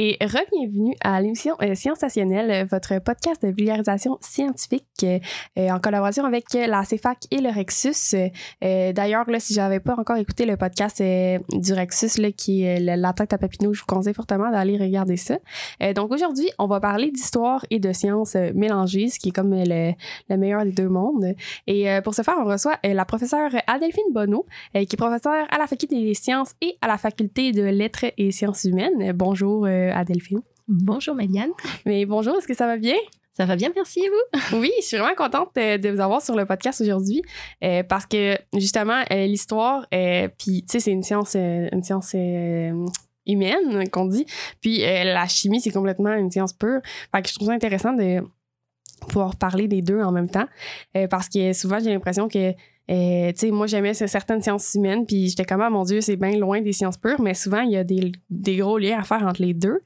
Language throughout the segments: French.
Et re-bienvenue à l'émission euh, Science votre podcast de vulgarisation scientifique euh, euh, en collaboration avec la CFAC et le Rexus. Euh, D'ailleurs, si j'avais pas encore écouté le podcast du Rexus, là, qui est la tête à Papineau, je vous conseille fortement d'aller regarder ça. Donc aujourd'hui, on va parler d'histoire et de sciences mélangées, ce qui est comme le, le meilleur des deux mondes. Et pour ce faire, on reçoit la professeure Adelphine Bonneau, qui est professeure à la Faculté des sciences et à la Faculté de lettres et sciences humaines. Bonjour euh, Adelphine. Bonjour Méliane. Mais bonjour, est-ce que ça va bien? Ça va bien, merci et vous? Oui, je suis vraiment contente euh, de vous avoir sur le podcast aujourd'hui euh, parce que justement, euh, l'histoire, euh, puis tu sais, c'est une science, une science euh, humaine qu'on dit, puis euh, la chimie, c'est complètement une science pure. Fait que je trouve ça intéressant de pouvoir parler des deux en même temps euh, parce que souvent, j'ai l'impression que euh, tu sais, moi, j'aimais ce- certaines sciences humaines, puis j'étais comme, ah, mon Dieu, c'est bien loin des sciences pures, mais souvent, il y a des, gros liens à faire entre les deux.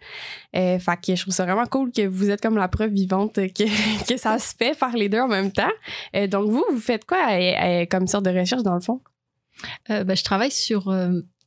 Euh, je trouve ça vraiment cool que vous êtes comme la preuve vivante que, ça se fait faire les deux en même temps. Euh, donc, vous, vous faites quoi euh, comme sorte de recherche dans le fond? Bah, je travaille sur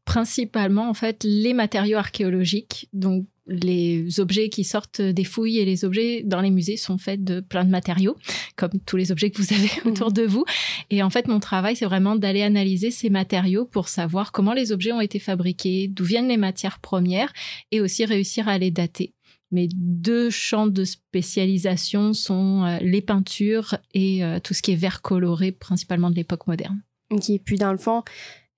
principalement en fait les matériaux archéologiques. Donc les objets qui sortent des fouilles et les objets dans les musées sont faits de plein de matériaux, comme tous les objets que vous avez autour de vous. Et en fait, mon travail, c'est vraiment d'aller analyser ces matériaux pour savoir comment les objets ont été fabriqués, d'où viennent les matières premières, et aussi réussir à les dater. Mes deux champs de spécialisation sont euh, les peintures et euh, tout ce qui est verre coloré, principalement de l'époque moderne. OK. Puis, dans le fond,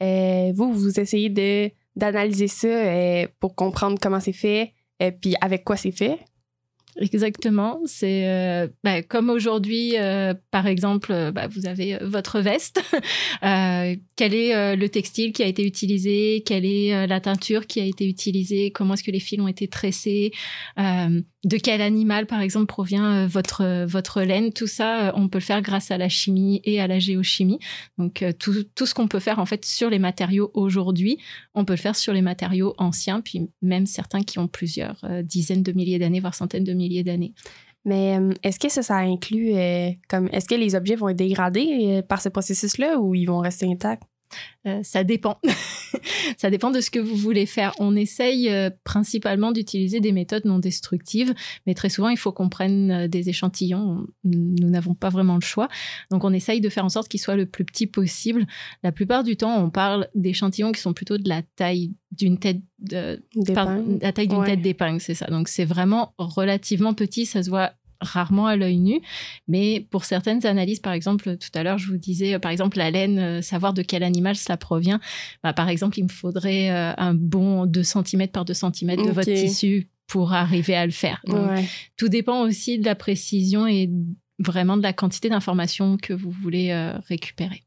euh, vous, vous essayez de d'analyser ça euh, pour comprendre comment c'est fait, et puis avec quoi c'est fait? Exactement. C'est euh, bah, comme aujourd'hui, euh, par exemple, euh, bah, vous avez votre veste. Quel est le textile qui a été utilisé? Quelle est la teinture qui a été utilisée? Comment est-ce que les fils ont été tressés? De quel animal, par exemple, provient euh, votre euh, votre laine Tout ça, euh, on peut le faire grâce à la chimie et à la géochimie. Donc tout, tout ce qu'on peut faire en fait sur les matériaux aujourd'hui, on peut le faire sur les matériaux anciens, puis même certains qui ont plusieurs dizaines de milliers d'années, voire centaines de milliers d'années. Mais est-ce que ça, inclut comme est-ce que les objets vont être dégradés par ce processus-là ou ils vont rester intacts? Euh, ça dépend. ça dépend de ce que vous voulez faire. On essaye euh, principalement d'utiliser des méthodes non destructives, mais très souvent, il faut qu'on prenne euh, des échantillons. Nous n'avons pas vraiment le choix. Donc, on essaye de faire en sorte qu'ils soient le plus petit possible. La plupart du temps, on parle d'échantillons qui sont plutôt de la taille d'une tête de, la taille d'une Ouais. tête d'épingle, c'est ça. Donc c'est vraiment relativement petit, ça se voit rarement à l'œil nu, mais pour certaines analyses, par exemple, tout à l'heure, je vous disais, euh, par exemple, la laine, euh, savoir de quel animal cela provient, bah, par exemple, il me faudrait euh, un bon 2 cm par 2 cm de votre tissu pour arriver à le faire. Donc, Ouais. Tout dépend aussi de la précision et vraiment de la quantité d'informations que vous voulez récupérer.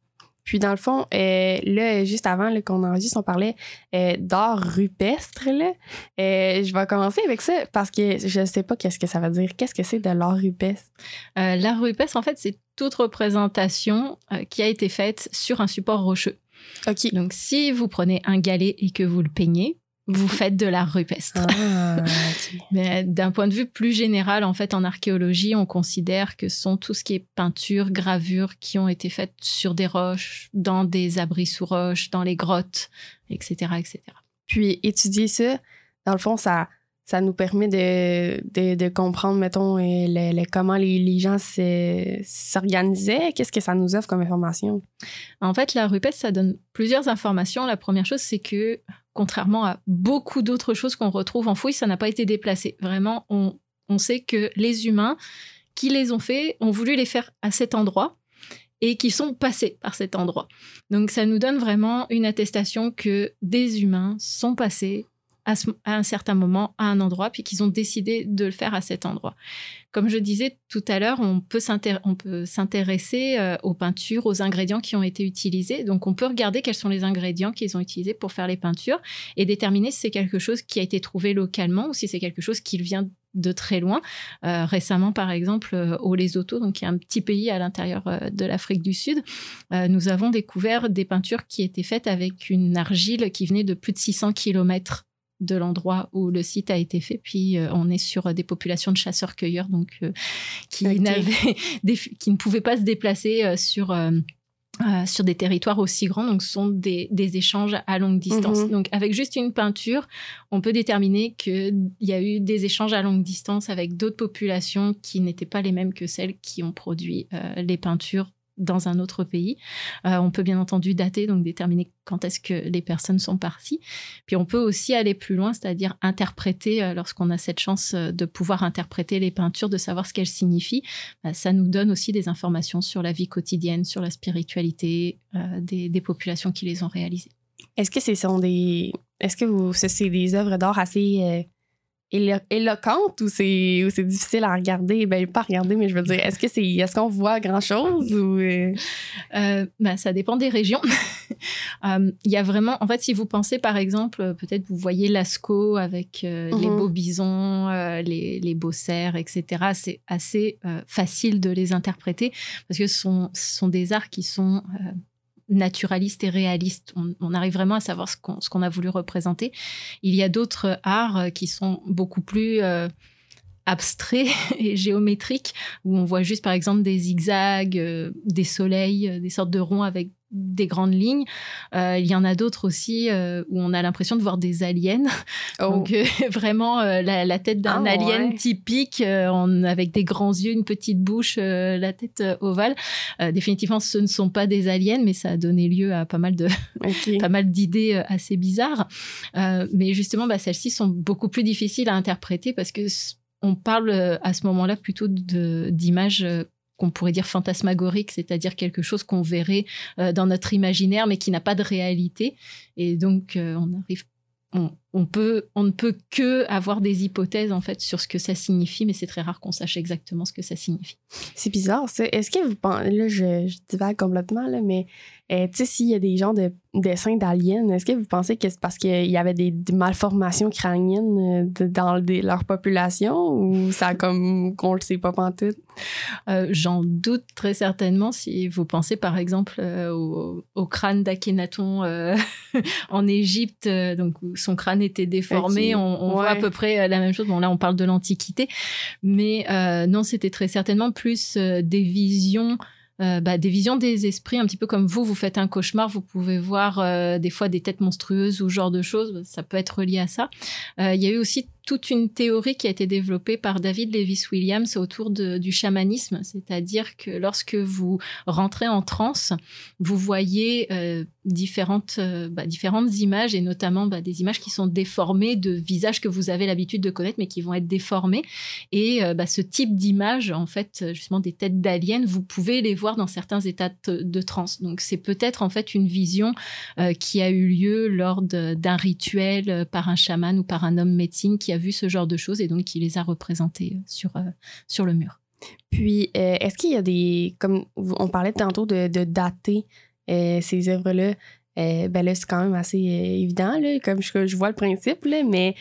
Puis dans le fond, euh, là, juste avant qu'on enregistre, on parlait euh, d'art rupestre. Là. Euh, je vais commencer avec ça parce que je ne sais pas qu'est-ce que ça veut dire. Qu'est-ce que c'est de l'art rupestre? L'art rupestre, en fait, c'est toute représentation qui a été faite sur un support rocheux. OK. Donc, si vous prenez un galet et que vous le peignez, vous faites de l'art rupestre. Ah. Mais d'un point de vue plus général, en fait, en archéologie, on considère que ce sont tout ce qui est peinture, gravure qui ont été faites sur des roches, dans des abris sous roches, dans les grottes, etc., etc. Puis étudier ça, dans le fond, ça, ça nous permet de, de, de comprendre, mettons, le, le- comment les, les gens s'organisaient. Qu'est-ce que ça nous offre comme information? En fait, la rupestre, ça donne plusieurs informations. La première chose, c'est que, contrairement à beaucoup d'autres choses qu'on retrouve en fouille, ça n'a pas été déplacé. Vraiment, on, on sait que les humains qui les ont fait ont voulu les faire à cet endroit et qui sont passés par cet endroit. Donc, ça nous donne vraiment une attestation que des humains sont passés à, un certain moment, à un endroit, puis qu'ils ont décidé de le faire à cet endroit. Comme je disais tout à l'heure, on peut s'intéresser euh, aux peintures, aux ingrédients qui ont été utilisés. Donc, on peut regarder quels sont les ingrédients qu'ils ont utilisés pour faire les peintures et déterminer si c'est quelque chose qui a été trouvé localement ou si c'est quelque chose qui vient de très loin. Euh, récemment, par exemple, euh, au Lesotho, donc qui est un petit pays à l'intérieur de l'Afrique du Sud, nous avons découvert des peintures qui étaient faites avec une argile qui venait de plus de 600 km de l'endroit où le site a été fait. Puis euh, on est sur des populations de chasseurs-cueilleurs donc euh, qui, qui ne pouvaient pas se déplacer euh, sur sur des territoires aussi grands, donc ce sont des, échanges à longue distance. Mhm. Donc avec juste une peinture, on peut déterminer qu'il y a eu des échanges à longue distance avec d'autres populations qui n'étaient pas les mêmes que celles qui ont produit les peintures dans un autre pays. Euh, on peut bien entendu dater, donc déterminer quand est-ce que les personnes sont parties. Puis on peut aussi aller plus loin, c'est-à-dire interpréter, euh, lorsqu'on a cette chance euh, de pouvoir interpréter les peintures, de savoir ce qu'elles signifient. Bah, ça nous donne aussi des informations sur la vie quotidienne, sur la spiritualité des, populations qui les ont réalisées. Est-ce que ce sont des... Est-ce que c'est des œuvres d'art assez éloquente ou c'est c'est difficile à regarder? Ben pas regarder mais je veux dire est-ce que c'est est-ce qu'on voit grand chose ou euh? Euh, ben, ça dépend des régions euh, il y a vraiment en fait si vous pensez par exemple peut-être vous voyez Lascaux avec les mhm. beaux bisons les, les beaux cerfs etc c'est assez facile de les interpréter parce que ce sont, ce sont des arts qui sont naturaliste et réaliste. On, arrive vraiment à savoir ce qu'on a voulu représenter. Il y a d'autres arts euh, qui sont beaucoup plus euh, abstraits et géométriques, où on voit juste par exemple des zigzags, euh, des soleils, des sortes de ronds avec des grandes lignes. Euh, il y en a d'autres aussi euh, où on a l'impression de voir des aliens. Oh. Donc euh, vraiment la, tête d'un ah, alien typique avec des grands yeux, une petite bouche, la tête ovale. définitivement, ce ne sont pas des aliens, mais ça a donné lieu à pas mal de pas mal d'idées assez bizarres. mais justement, bah, celles-ci sont beaucoup plus difficiles à interpréter parce que on parle à ce moment-là plutôt d'images qu'on pourrait dire fantasmagorique, c'est-à-dire quelque chose qu'on verrait euh, dans notre imaginaire mais qui n'a pas de réalité. Et donc, euh, on arrive on, peut, on ne peut que avoir des hypothèses en fait sur ce que ça signifie, mais c'est très rare qu'on sache exactement ce que ça signifie. C'est bizarre. Est-ce que vous pensez, là, je, je divague complètement, là, mais euh, tu sais, s'il y a des genres de dessins d'aliens, est-ce que vous pensez que c'est parce qu'il y avait des, malformations crâniennes euh, dans leur population ou ça comme qu'on le sait pas pantoute? Euh, J'en doute très certainement si vous pensez par exemple euh, au, crâne d'Akhenaton en Égypte, donc où son crâne était déformé, on, voit à peu près la même chose. Bon là on parle de l'Antiquité, mais non c'était très certainement plus des visions euh, bah, des visions des esprits, un petit peu comme vous, vous faites un cauchemar, vous pouvez voir euh, des fois des têtes monstrueuses ou ce genre de choses, ça peut être lié à ça. Euh, il y a eu aussi toute une théorie qui a été développée par David Lewis Williams autour du chamanisme, c'est-à-dire que lorsque vous rentrez en transe, vous voyez euh, différentes, euh, bah, différentes images et notamment bah, des images qui sont déformées de visages que vous avez l'habitude de connaître mais qui vont être déformés. Et euh, bah, ce type d'image, en fait, justement des têtes d'aliens, vous pouvez les voir dans certains états de, de transe. Donc c'est peut-être en fait une vision qui a eu lieu lors d'un rituel par un chaman ou par un homme médecine qui a vu ce genre de choses et donc qui les a représentées euh, sur, euh, sur le mur. Puis, euh, est-ce qu'il y a des. Comme on parlait tantôt de, dater ces œuvres-là, ben là, c'est quand même assez évident, là, comme je, je, vois le principe, là, mais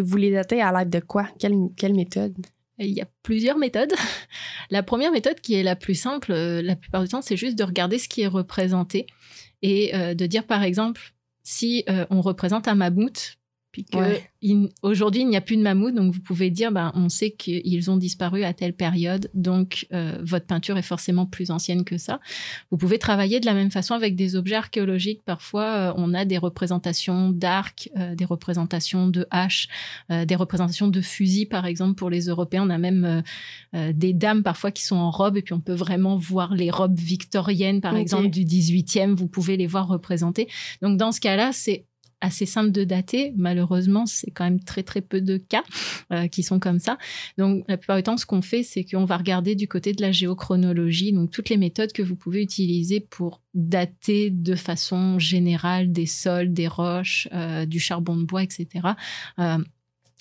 vous les datez à l'aide de quoi? Quelle, quelle méthode? Il y a plusieurs méthodes. La première méthode qui est la plus simple, la plupart du temps, c'est juste de regarder ce qui est représenté et de dire, par exemple, si on représente un mammouth, puis aujourd'hui il n'y a plus de mammouth, donc vous pouvez dire, ben, on sait qu'ils ont disparu à telle période, donc euh, votre peinture est forcément plus ancienne que ça. Vous pouvez travailler de la même façon avec des objets archéologiques. Parfois, euh, on a des représentations d'arcs, euh, des représentations de haches, des représentations de fusils, par exemple, pour les Européens. On a même des dames parfois qui sont en robe, et puis on peut vraiment voir les robes victoriennes, par exemple, du 18e. Vous pouvez les voir représentées. Donc dans ce cas-là, c'est assez simple de dater. Malheureusement, c'est quand même très très peu de cas euh, qui sont comme ça. Donc la plupart du temps, ce qu'on fait, c'est qu'on va regarder du côté de la géochronologie, donc toutes les méthodes que vous pouvez utiliser pour dater de façon générale des sols, des roches, euh, du charbon de bois, etc. Euh,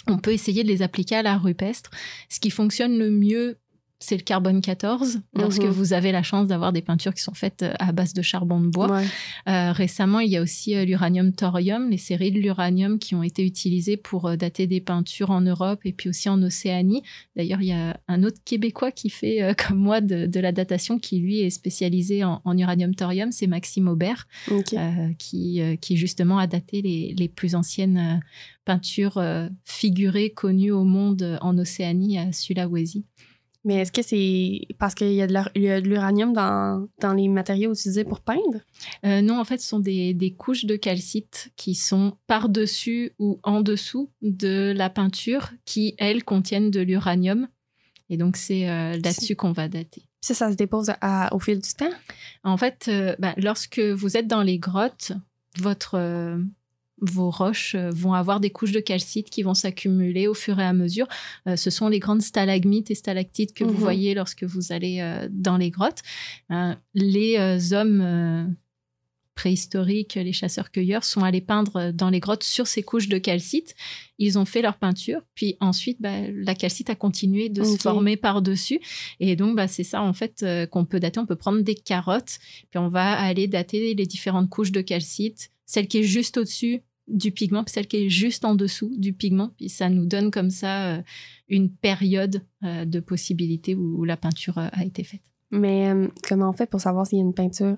on peut essayer de les appliquer à la rupestre. Ce qui fonctionne le mieux c'est le carbone 14, lorsque Mhm. vous avez la chance d'avoir des peintures qui sont faites euh, à base de charbon de bois. Ouais. Euh, récemment, il y a aussi euh, l'uranium thorium, les séries de l'uranium qui ont été utilisées pour dater des peintures en Europe et puis aussi en Océanie. D'ailleurs, il y a un autre Québécois qui fait euh, comme moi de, de la datation qui, lui, est spécialisé en, en uranium thorium, c'est Maxime Aubert, euh, qui, qui justement a daté les, les plus anciennes peintures figurées connues au monde en Océanie à Sulawesi. Mais est-ce que c'est parce qu'il y a de l'uranium dans, dans les matériaux utilisés pour peindre? Euh, non, en fait, ce sont des, des couches de calcite qui sont par-dessus ou en dessous de la peinture qui, elles, contiennent de l'uranium. Et donc, c'est euh, là-dessus qu'on va dater. Ça, ça se dépose à- au fil du temps? En fait, euh, bah, lorsque vous êtes dans les grottes, votre, vos roches euh, vont avoir des couches de calcite qui vont s'accumuler au fur et à mesure. Euh, ce sont les grandes stalagmites et stalactites que vous Mhm. voyez lorsque vous allez euh, dans les grottes. Euh, les hommes préhistoriques, les chasseurs-cueilleurs, sont allés peindre dans les grottes sur ces couches de calcite. Ils ont fait leur peinture, puis ensuite, bah, la calcite a continué de se former par-dessus. Et donc, bah, c'est ça, en fait, qu'on peut dater. On peut prendre des carottes, puis on va aller dater les différentes couches de calcite, celle qui est juste au-dessus du pigment, puis celle qui est juste en dessous du pigment. Puis ça nous donne comme ça euh, une période euh, de possibilités où, où la peinture euh, a été faite. Mais comment on fait pour savoir s'il y a une peinture?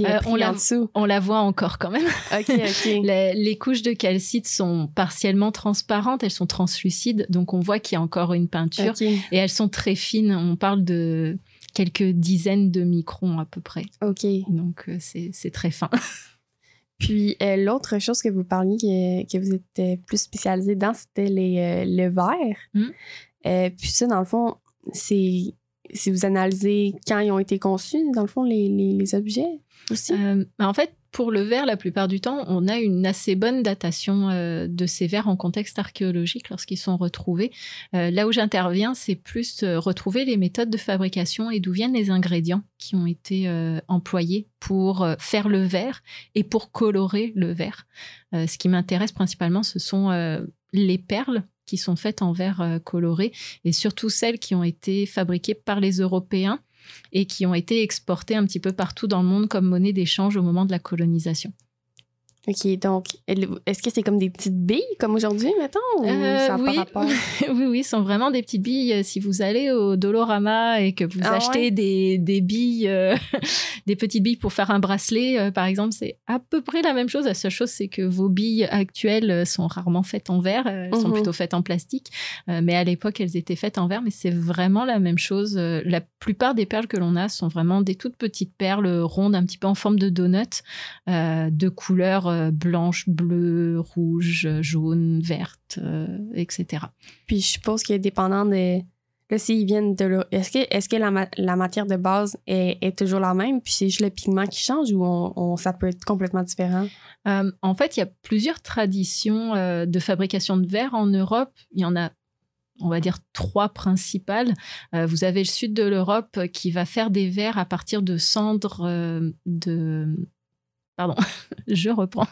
Euh, pris on la-. On la voit encore quand même. Les, les couches de calcite sont partiellement transparentes, elles sont translucides, donc on voit qu'il y a encore une peinture. Et elles sont très fines, on parle de quelques dizaines de microns à peu près. OK. Donc c'est très fin. Puis euh, l'autre chose que vous parliez que, que vous étiez plus spécialisé dans, c'était les, euh, le verre. Mm. Euh, puis ça, dans le fond, c'est si vous analysez quand ils ont été conçus, dans le fond, les, les, les objets aussi? Euh, en fait, pour le verre, la plupart du temps, on a une assez bonne datation euh, de ces verres en contexte archéologique lorsqu'ils sont retrouvés. Euh, là où j'interviens, c'est plus euh, retrouver les méthodes de fabrication et d'où viennent les ingrédients qui ont été employés pour faire le verre et pour colorer le verre. Ce qui m'intéresse principalement, ce sont les perles qui sont faites en verre coloré et surtout celles qui ont été fabriquées par les Européens et qui ont été exportées un petit peu partout dans le monde comme monnaie d'échange au moment de la colonisation. OK, donc, est-ce que c'est comme des petites billes, comme aujourd'hui, mettons, ou Euh, ça oui. rapport? oui, oui, ce sont vraiment des petites billes. Si vous allez au Dolorama et que vous Ah achetez ouais? des, des billes, euh, des petites billes pour faire un bracelet, euh, par exemple, c'est à peu près la même chose. La seule chose, c'est que vos billes actuelles euh, sont rarement faites en verre, euh, elles sont Mhm. plutôt faites en plastique. Euh, mais à l'époque, elles étaient faites en verre, mais c'est vraiment la même chose. Euh, La plupart des perles que l'on a sont vraiment des toutes petites perles rondes, un petit peu en forme de donut, euh, de couleurs euh, blanche, bleue, rouge, jaune, verte, euh, etc. Puis je suppose que dépendant de. Là, s'ils viennent de est-ce que, est que la, ma- la matière de base est, est toujours la même, puis c'est juste le pigment qui change ou on, on- ça peut être complètement différent? Euh, en fait, il y a plusieurs traditions euh, de fabrication de verre en Europe. Il y en a, on va dire, trois principales. Euh, vous avez le sud de l'Europe qui va faire des verres à partir de cendres de... Pardon, je reprends.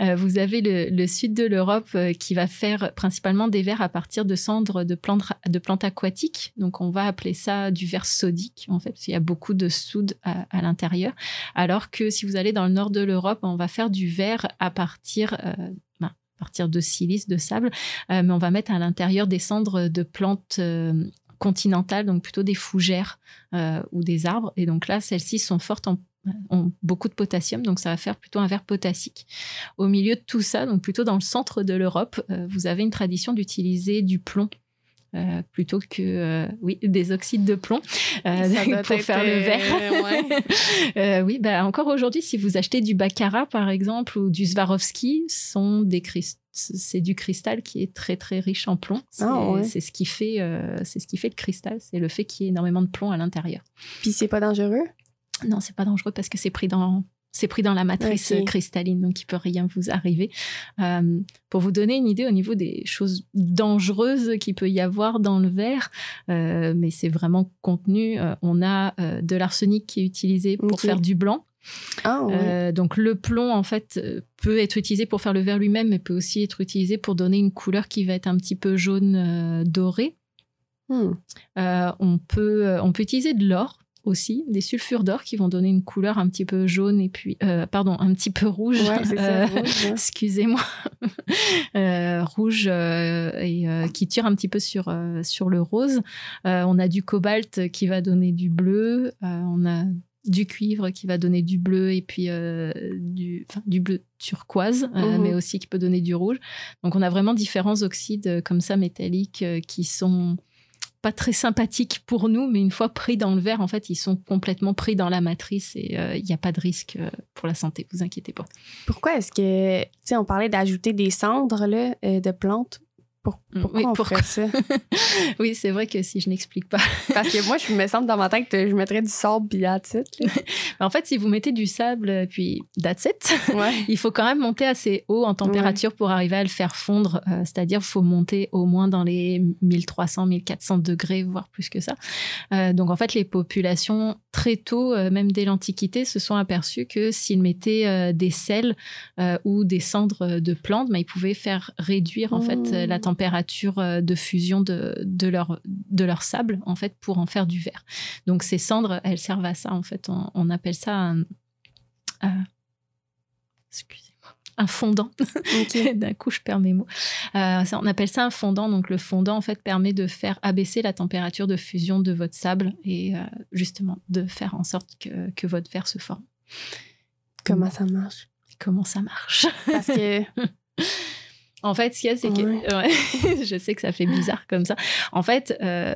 Euh, vous avez le, sud de l'Europe euh, qui va faire principalement des verres à partir de cendres de plantes, aquatiques. Donc, on va appeler ça du verre sodique, en fait, parce qu'il y a beaucoup de soude à, l'intérieur. Alors que si vous allez dans le nord de l'Europe, on va faire du verre à partir, euh, ben, à partir de silice, de sable, mais on va mettre à l'intérieur des cendres de plantes continentales, donc plutôt des fougères ou des arbres. Et donc là, celles-ci sont fortes en ont beaucoup de potassium, donc ça va faire plutôt un verre potassique. Au milieu de tout ça, donc plutôt dans le centre de l'Europe, euh, vous avez une tradition d'utiliser du plomb euh, plutôt que euh, oui des oxydes de plomb euh, pour faire le verre. ouais. Oui, bah, encore aujourd'hui, si vous achetez du baccarat par exemple ou du Swarovski, sont des c'est du cristal qui est très très riche en plomb. C'est Ah, ouais. c'est ce qui fait c'est ce qui fait le cristal, c'est le fait qu'il y ait énormément de plomb à l'intérieur. Puis c'est pas dangereux? Non, c'est pas dangereux parce que c'est pris dans c'est pris dans la matrice cristalline, donc il peut rien vous arriver. Euh, pour vous donner une idée au niveau des choses dangereuses qu'il peut y avoir dans le verre, euh, mais c'est vraiment contenu. euh, on a de l'arsenic qui est utilisé pour faire du blanc. Ah, ouais. Donc le plomb en fait peut être utilisé pour faire le verre lui-même, mais peut aussi être utilisé pour donner une couleur qui va être un petit peu jaune doré. Hmm. On peut on peut utiliser de l'or aussi, des sulfures d'or qui vont donner une couleur un petit peu jaune et puis euh, pardon un petit peu rouge. Ouais. Euh, rouge. Excusez-moi, Euh, rouge et qui tire un petit peu sur sur le rose. On a du cobalt qui va donner du bleu. On a du cuivre qui va donner du bleu et puis du, du bleu turquoise, euh, Mhm. mais aussi qui peut donner du rouge. Donc on a vraiment différents oxydes euh, comme ça métalliques euh, qui sont pas très sympathiques pour nous, mais une fois pris dans le verre, en fait, ils sont complètement pris dans la matrice et euh, il n'y a pas de risque euh, pour la santé, vous inquiétez pas. Pourquoi est-ce que, tu sais, on parlait d'ajouter des cendres là, euh, de plantes? Pour- Mm, pourquoi oui, on pourquoi? ferait ça? oui, c'est vrai que si je n'explique pas. Parce que moi, je me semble dans ma tête que je mettrais du sable puis that's it, en fait, si vous mettez du sable, euh, puis that's it, Ouais. il faut quand même monter assez haut en température pour arriver à le faire fondre. Euh, C'est-à-dire, il faut monter au moins dans les 1300, 1400 degrés, voire plus que ça. Euh, donc, en fait, les populations, très tôt, euh, même dès l'Antiquité, se sont aperçues que s'ils mettaient des sels ou des cendres de plantes, bah, ils pouvaient faire réduire, en fait, Mmh. la température euh, de fusion de, de, leur, de leur sable, en fait, pour en faire du verre. Donc, ces cendres, elles servent à ça, en fait. On, on appelle ça un... un- excusez-moi, un fondant. D'un coup, je perds mes mots. Euh, ça, on appelle ça un fondant. Donc, le fondant, en fait, permet de faire abaisser la température de fusion de votre sable et euh, justement de faire en sorte que, que votre verre se forme. Comment ça marche? Comment ça marche? Parce que, En fait, ce qu'il y a, c'est que. ouais, je sais que ça fait bizarre comme ça. En fait, euh,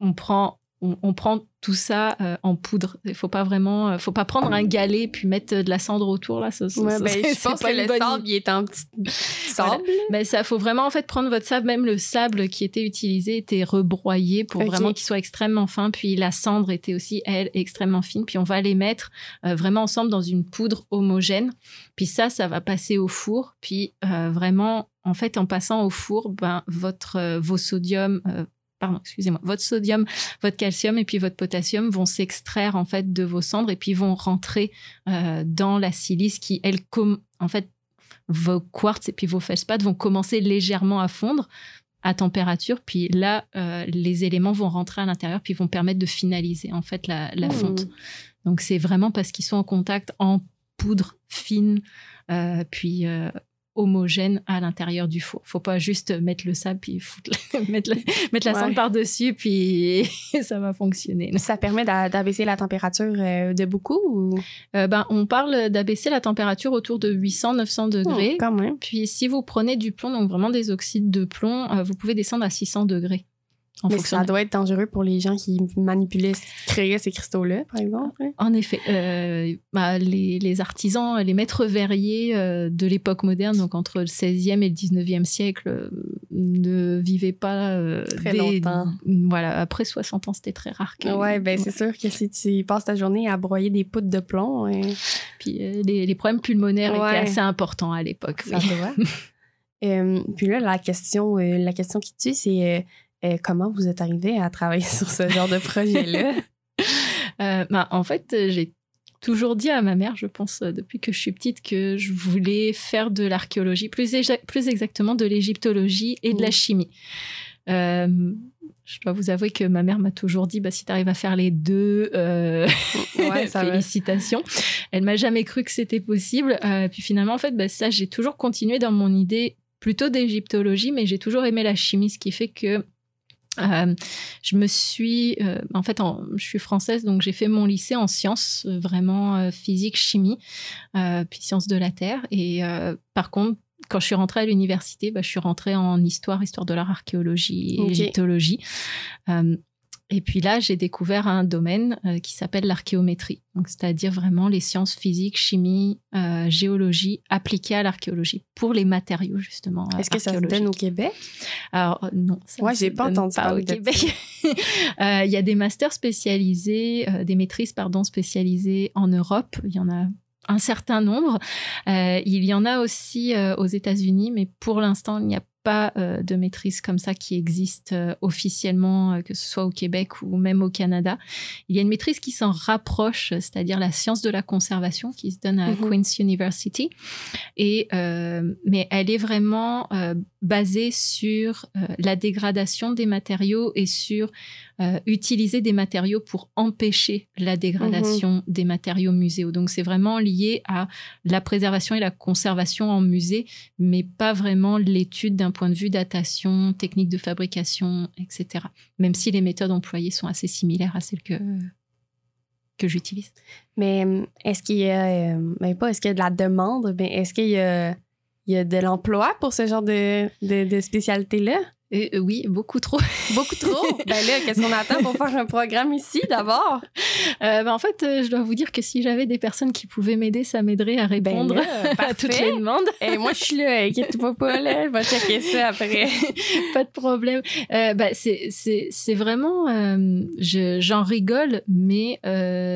on prend. On, on prend tout ça euh, en poudre. Il faut pas vraiment, euh, faut pas prendre un galet puis mettre de la cendre autour là. Ça, ça- ouais, ça, ben, je pense pas que le bonne sable, il est en petit sable. Mais ça, faut vraiment en fait prendre votre sable. Même le sable qui était utilisé était rebroyé pour vraiment qu'il soit extrêmement fin. Puis la cendre était aussi elle extrêmement fine. Puis on va les mettre euh, vraiment ensemble dans une poudre homogène. Puis ça, ça va passer au four. Puis vraiment, en fait, en passant au four, ben votre euh, vos sodiums euh, Pardon, excusez-moi. Votre sodium, votre calcium et puis votre potassium vont s'extraire en fait de vos cendres et puis vont rentrer euh, dans la silice qui, elle, com- en fait, vos quartz et puis vos feldspaths vont commencer légèrement à fondre à température, puis là, euh, les éléments vont rentrer à l'intérieur, puis vont permettre de finaliser en fait la, la Hmm. fonte. Donc c'est vraiment parce qu'ils sont en contact en poudre fine, euh, puis euh, homogène à l'intérieur du four. Faut pas juste mettre le sable puis foutre mettre, la, mettre la Ouais. cendre par dessus, puis ça va fonctionner. Ça permet d'a- d'abaisser la température euh, de beaucoup ou? Euh, ben, on parle d'abaisser la température autour de 800-900 degrés. Oh, quand même? Puis si vous prenez du plomb, donc vraiment des oxydes de plomb, euh, vous pouvez descendre à 600 degrés. En Mais fonction ça de- doit être dangereux pour les gens qui manipulaient, créaient ces cristaux-là, par exemple. hein. En effet, euh, bah, les, les artisans, les maîtres verriers euh, de l'époque moderne, donc entre le 16e et le 19e siècle, euh, ne vivaient pas Très des- longtemps. Voilà, après 60 ans, c'était très rare. que- Ouais, ben c'est sûr que si tu passes ta journée à broyer des poudres de plomb, hein, Puis les, les problèmes pulmonaires Ouais. étaient assez importants à l'époque. ça oui. puis là, la question, la question qui tue, c'est euh, comment vous êtes arrivé à travailler sur ce genre de projet-là? Euh, bah, en fait, euh, j'ai toujours dit à ma mère, je pense, depuis que je suis petite, que je voulais faire de l'archéologie, plus, exa- plus exactement de l'égyptologie et de la Mm. chimie. Euh, je dois vous avouer que ma mère m'a toujours dit, bah, si tu arrives à faire les deux, euh, Ouais, ça va. félicitations. Elle m'a jamais cru que c'était possible. Euh, puis finalement, en fait, bah, ça, j'ai toujours continué dans mon idée plutôt d'égyptologie, mais j'ai toujours aimé la chimie, ce qui fait que euh, je me suis, euh, en fait, en- je suis française, donc j'ai fait mon lycée en sciences, euh, vraiment euh, physique, chimie, euh, puis sciences de la terre. Et euh, par contre, quand je suis rentrée à l'université, bah, je suis rentrée en histoire, histoire de l'art, archéologie, et. Et puis là, j'ai découvert un domaine euh, qui s'appelle l'archéométrie, c'est-à-dire vraiment les sciences physiques, chimie, euh, géologie appliquées à l'archéologie pour les matériaux justement. Est-ce que ça se donne au Québec? Alors euh, non, ça Ouais, j'ai pas entendu pas au Québec. Il y a des masters spécialisés, des maîtrises pardon spécialisées en Europe. Il y en a un certain nombre. il y en a aussi aux États-Unis, mais pour l'instant, il n'y a pas euh, de maîtrise comme ça qui existe euh, officiellement, euh, que ce soit au Québec ou même au Canada. Il y a une maîtrise qui s'en rapproche, c'est-à-dire la science de la conservation qui se donne à mhm. Queen's University. Et, mais elle est vraiment basée sur la dégradation des matériaux et sur utiliser des matériaux pour empêcher la dégradation mhm. des matériaux muséaux. Donc c'est vraiment lié à la préservation et la conservation en musée, mais pas vraiment l'étude d'un point de vue datation, technique de fabrication, etc. Même si les méthodes employées sont assez similaires à celles que, que j'utilise. Mais euh, est-ce qu'il y a, euh, ben pas est-ce qu'il y a de la demande, mais est-ce qu'il y a, il y a de l'emploi pour ce genre de, de, de spécialité-là? Euh, oui, beaucoup trop. beaucoup trop? ben là, qu'est-ce qu'on attend pour faire un programme ici d'abord? Euh, ben en fait, euh, je dois vous dire que si j'avais des personnes qui pouvaient m'aider, ça m'aiderait à ben répondre à toutes les demandes. Et moi, je suis là, inquiète-toi pas, là, je vais checker ça après. pas de problème. Ben, c'est vraiment, j'en rigole, mais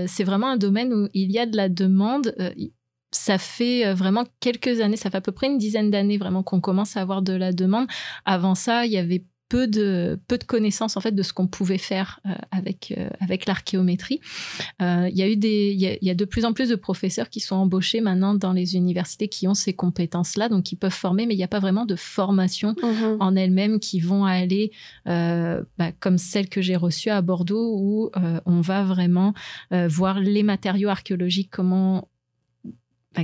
c'est vraiment un domaine où il y a de la demande ça fait euh, vraiment quelques années, ça fait à peu près une dizaine d'années vraiment qu'on commence à avoir de la demande. Avant ça, il y avait peu de, peu de connaissances en fait de ce qu'on pouvait faire euh, avec, euh, avec l'archéométrie. il y a eu des, il y a, de plus en plus de professeurs qui sont embauchés maintenant dans les universités qui ont ces compétences-là, donc qui peuvent former, mais il n'y a pas vraiment de formation mhm. en elles-mêmes qui vont aller bah, comme celle que j'ai reçue à Bordeaux où on va vraiment voir les matériaux archéologiques, comment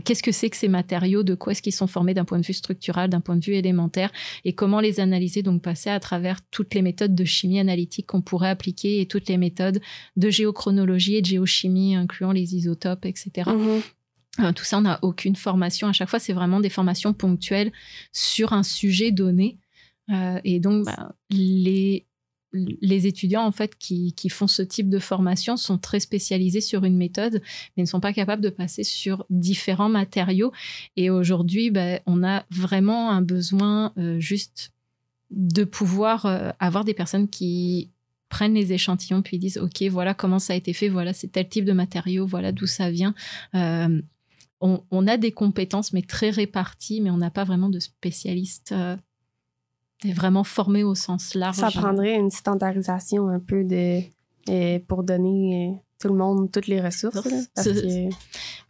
qu'est-ce que c'est que ces matériaux, de quoi est-ce qu'ils sont formés d'un point de vue structural, d'un point de vue élémentaire, et comment les analyser, donc passer à travers toutes les méthodes de chimie analytique qu'on pourrait appliquer et toutes les méthodes de géochronologie et de géochimie, incluant les isotopes, etc. Mm-hmm. Euh, tout ça, on n'a aucune formation. À chaque fois, c'est vraiment des formations ponctuelles sur un sujet donné. Euh, et donc, bah, les, les étudiants en fait qui, font ce type de formation sont très spécialisés sur une méthode, mais ne sont pas capables de passer sur différents matériaux. Et aujourd'hui, ben, on a vraiment un besoin euh, juste de pouvoir euh, avoir des personnes qui prennent les échantillons puis disent ok voilà comment ça a été fait voilà c'est tel type de matériau voilà d'où ça vient euh, on, a des compétences mais très réparties mais on n'a pas vraiment de spécialistes T'es vraiment formé au sens large. Ça prendrait une standardisation un peu de pour donner euh, tout le monde toutes les ressources. Il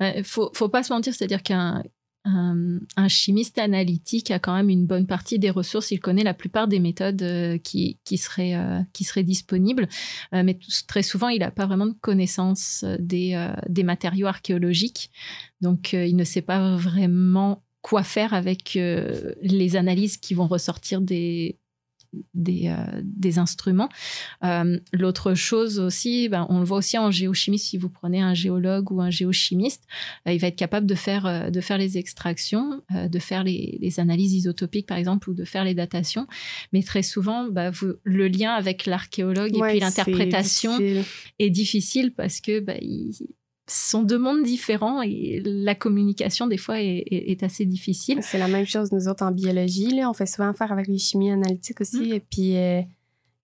ne faut, faut pas se mentir, c'est-à-dire qu'un un, chimiste analytique a quand même une bonne partie des ressources. Il connaît la plupart des méthodes euh, qui, qui, seraient, euh, qui seraient disponibles. mais très souvent, il n'a pas vraiment de connaissance des, des matériaux archéologiques. Donc, il ne sait pas vraiment quoi faire avec euh, les analyses qui vont ressortir des, des, euh, des instruments. Euh, l'autre chose aussi, ben, on le voit aussi en géochimie, si vous prenez un géologue ou un géochimiste, il va être capable de faire, de faire les extractions, de faire les, les, analyses isotopiques, par exemple, ou de faire les datations. Mais très souvent, ben, vous, le lien avec l'archéologue et puis l'interprétation est, difficile parce que ben, il, sont deux mondes différents et la communication des fois est, assez difficile. C'est la même chose nous autres en biologie. Là. On fait souvent affaire avec les chimies analytiques aussi. Mm. Et puis euh,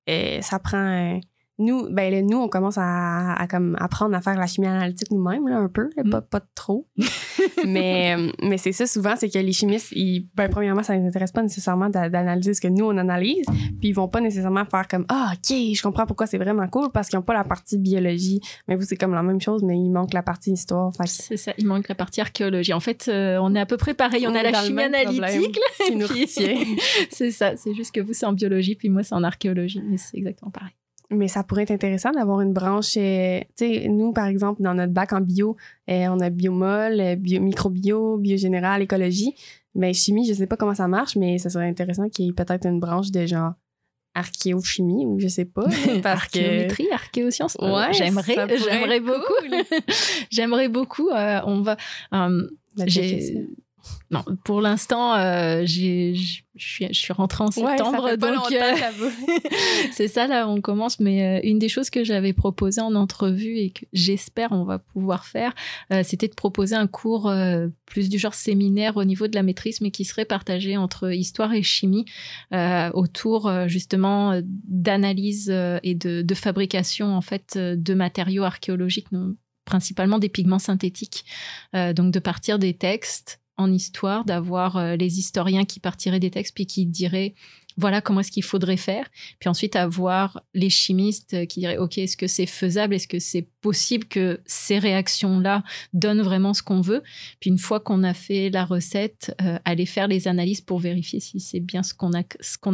euh, ça prend nous, ben nous, on commence à, comme apprendre à faire la chimie analytique nous-mêmes, un peu, mm. pas, pas trop. mais mais c'est ça, souvent, c'est que les chimistes, ils, ben, premièrement, ça ne les intéresse pas nécessairement d'analyser ce que nous, on analyse. Puis ils vont pas nécessairement faire comme Ah, OK, je comprends pourquoi c'est vraiment cool, parce qu'ils n'ont pas la partie biologie. Mais vous, c'est comme la même chose, mais il manque la partie histoire. C'est ça, il manque la partie archéologie. En fait, euh, on est à peu près pareil. On, a la chimie analytique. c'est ça, c'est juste que vous, c'est en biologie, puis moi, c'est en archéologie. Mais c'est exactement pareil mais ça pourrait être intéressant d'avoir une branche. Euh, tu sais, nous, par exemple, dans notre bac en bio, euh, on a biomol, euh, bio, microbio, biogénéral, écologie. Mais chimie, je sais pas comment ça marche, mais ça serait intéressant qu'il y ait peut-être une branche de genre archéochimie ou je sais pas. Archéométrie, archéosciences. Ouais, j'aimerais, j'aimerais beaucoup. j'aimerais beaucoup. on va. j'ai non, pour l'instant, euh, je suis, rentrée en septembre, donc euh, c'est ça là, on commence. Mais euh, une des choses que j'avais proposé en entrevue et que j'espère on va pouvoir faire, c'était de proposer un cours plus du genre séminaire au niveau de la maîtrise, mais qui serait partagé entre histoire et chimie autour justement d'analyse et de, de, fabrication en fait de matériaux archéologiques principalement des pigments synthétiques. Euh, donc de partir des textes en histoire, d'avoir euh, les historiens qui partiraient des textes puis qui diraient voilà comment est-ce qu'il faudrait faire. Puis ensuite, avoir les chimistes qui diraient, OK, est-ce que c'est faisable? Est-ce que c'est possible que ces réactions-là donnent vraiment ce qu'on veut? Puis une fois qu'on a fait la recette, euh, aller faire les analyses pour vérifier si c'est bien ce qu'on a,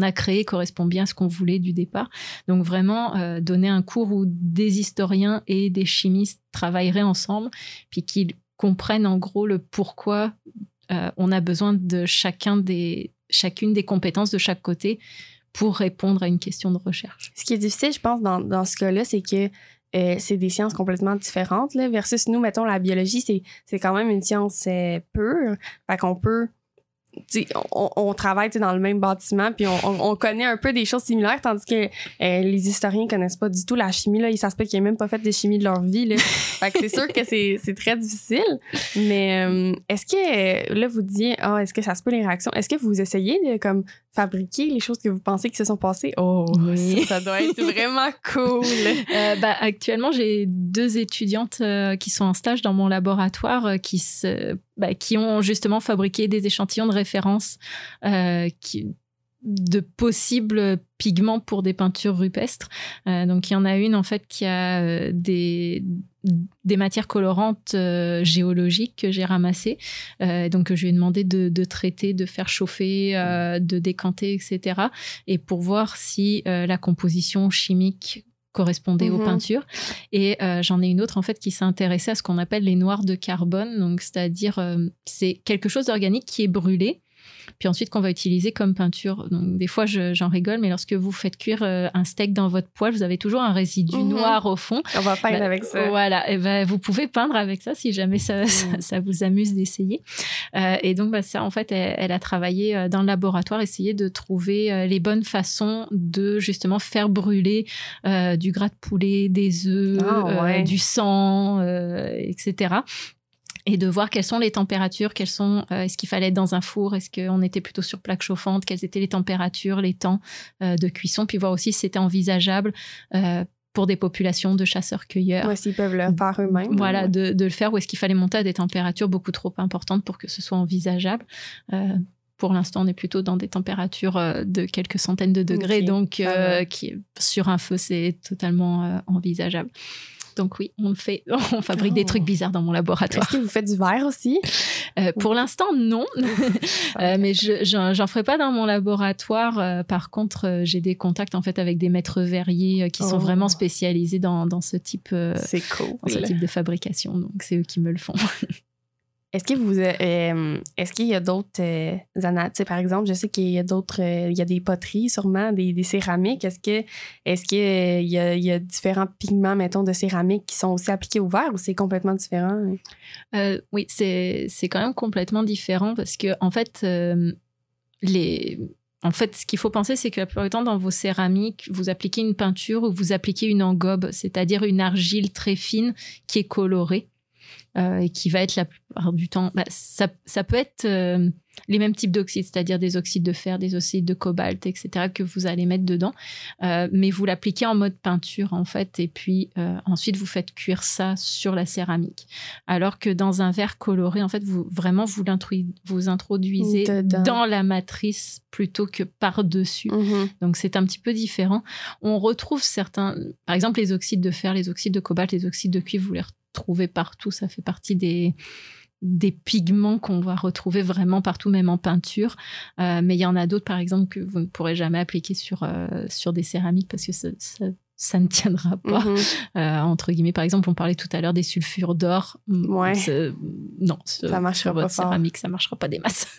a créé correspond bien à ce qu'on voulait du départ. Donc vraiment, euh, donner un cours où des historiens et des chimistes travailleraient ensemble, puis qu'ils comprennent en gros le pourquoi euh, on a besoin de chacun des chacune des compétences de chaque côté pour répondre à une question de recherche. Ce qui est difficile, je pense, dans, dans ce cas-là, c'est que euh, c'est des sciences complètement différentes, là, versus nous, mettons, la biologie, c'est quand même une science euh, pure. Fait qu'on peut on, on, travaille dans le même bâtiment, puis on, connaît un peu des choses similaires, tandis que euh, les historiens connaissent pas du tout la chimie. Là. Ils savent pas qu'ils n'ont même pas fait de chimie de leur vie. Là. fait que c'est sûr que c'est très difficile. Mais euh, est-ce que, là, vous dites, ah, est-ce que ça se peut les réactions? Est-ce que vous essayez de comme fabriquer les choses que vous pensez qui se sont passées? Oh, ça, doit être vraiment cool. Euh, bah, actuellement, j'ai deux étudiantes qui sont en stage dans mon laboratoire qui se bah, qui ont justement fabriqué des échantillons de référence euh, qui, de possibles pigments pour des peintures rupestres. Euh, donc il y en a une en fait qui a euh, des, des matières colorantes géologiques que j'ai ramassées. donc je lui ai demandé de, de traiter, de faire chauffer, de décanter, etc. Et pour voir si la composition chimique correspondait aux mhm. peintures. Et euh, j'en ai une autre en fait qui s'intéressait à ce qu'on appelle les noirs de carbone, donc c'est-à-dire euh, c'est quelque chose d'organique qui est brûlé puis ensuite qu'on va utiliser comme peinture. Donc des fois, j'en rigole, mais lorsque vous faites cuire euh, un steak dans votre poêle, vous avez toujours un résidu mhm. noir au fond. On va peindre bah, avec ça. Voilà, et ben vous pouvez peindre avec ça si jamais ça, mhm. ça, vous amuse d'essayer. Euh, et donc bah, ça, en fait, elle, a travaillé euh, dans le laboratoire, essayer de trouver les bonnes façons de justement faire brûler du gras de poulet, des œufs, ah, du sang, etc et de voir quelles sont les températures, quelles sont, euh, est-ce qu'il fallait être dans un four, est-ce qu'on était plutôt sur plaque chauffante, quelles étaient les températures, les temps euh, de cuisson, puis voir aussi si c'était envisageable euh, pour des populations de chasseurs-cueilleurs. Ouais, s'ils peuvent le faire eux-mêmes. Voilà, de, de, le faire, ou est-ce qu'il fallait monter à des températures beaucoup trop importantes pour que ce soit envisageable pour l'instant, on est plutôt dans des températures de quelques centaines de degrés, donc qui, sur un feu, c'est totalement envisageable. Donc oui, on fait, on fabrique des trucs oh. bizarres dans mon laboratoire. Est-ce que vous faites du verre aussi? Euh, Pour l'instant, non. euh, mais je j'en ferai pas dans mon laboratoire. Euh, par contre, j'ai des contacts en fait avec des maîtres verriers qui sont oh. vraiment spécialisés dans, dans ce type, c'est cool. dans ce type de fabrication. Donc c'est eux qui me le font. Est-ce que euh, euh, est-ce qu'il y a d'autres euh, par exemple, je sais qu'il y a d'autres il y a des poteries sûrement, des, céramiques. Est-ce que est-ce qu'il y, y a différents pigments mettons de céramique qui sont aussi appliqués au verre ou c'est complètement différent? Oui, c'est c'est quand même complètement différent parce que en fait les en fait, ce qu'il faut penser, c'est que la plupart du temps, dans vos céramiques, vous appliquez une peinture ou vous appliquez une engobe, c'est-à-dire une argile très fine qui est colorée. Euh, et qui va être la plupart du temps, bah, ça, ça, peut être euh, les mêmes types d'oxydes, c'est-à-dire des oxydes de fer, des oxydes de cobalt, etc., que vous allez mettre dedans, euh, mais vous l'appliquez en mode peinture en fait, et puis ensuite vous faites cuire ça sur la céramique. Alors que dans un verre coloré, en fait, vous vraiment vous, vous introduisez dans la matrice plutôt que par-dessus. Mm-hmm. Donc c'est un petit peu différent. On retrouve certains, par exemple les oxydes de fer, les oxydes de cobalt, les oxydes de cuivre, vous les partout. Ça fait partie des, des pigments qu'on va retrouver vraiment partout, même en peinture. Euh, mais il y en a d'autres, par exemple, que vous ne pourrez jamais appliquer sur, euh, sur des céramiques parce que ça, ça, ne tiendra pas. Mhm. Euh, entre guillemets, par exemple, on parlait tout à l'heure des sulfures d'or. Ouais. Non, ça marchera pas céramique, ça marchera pas des masses.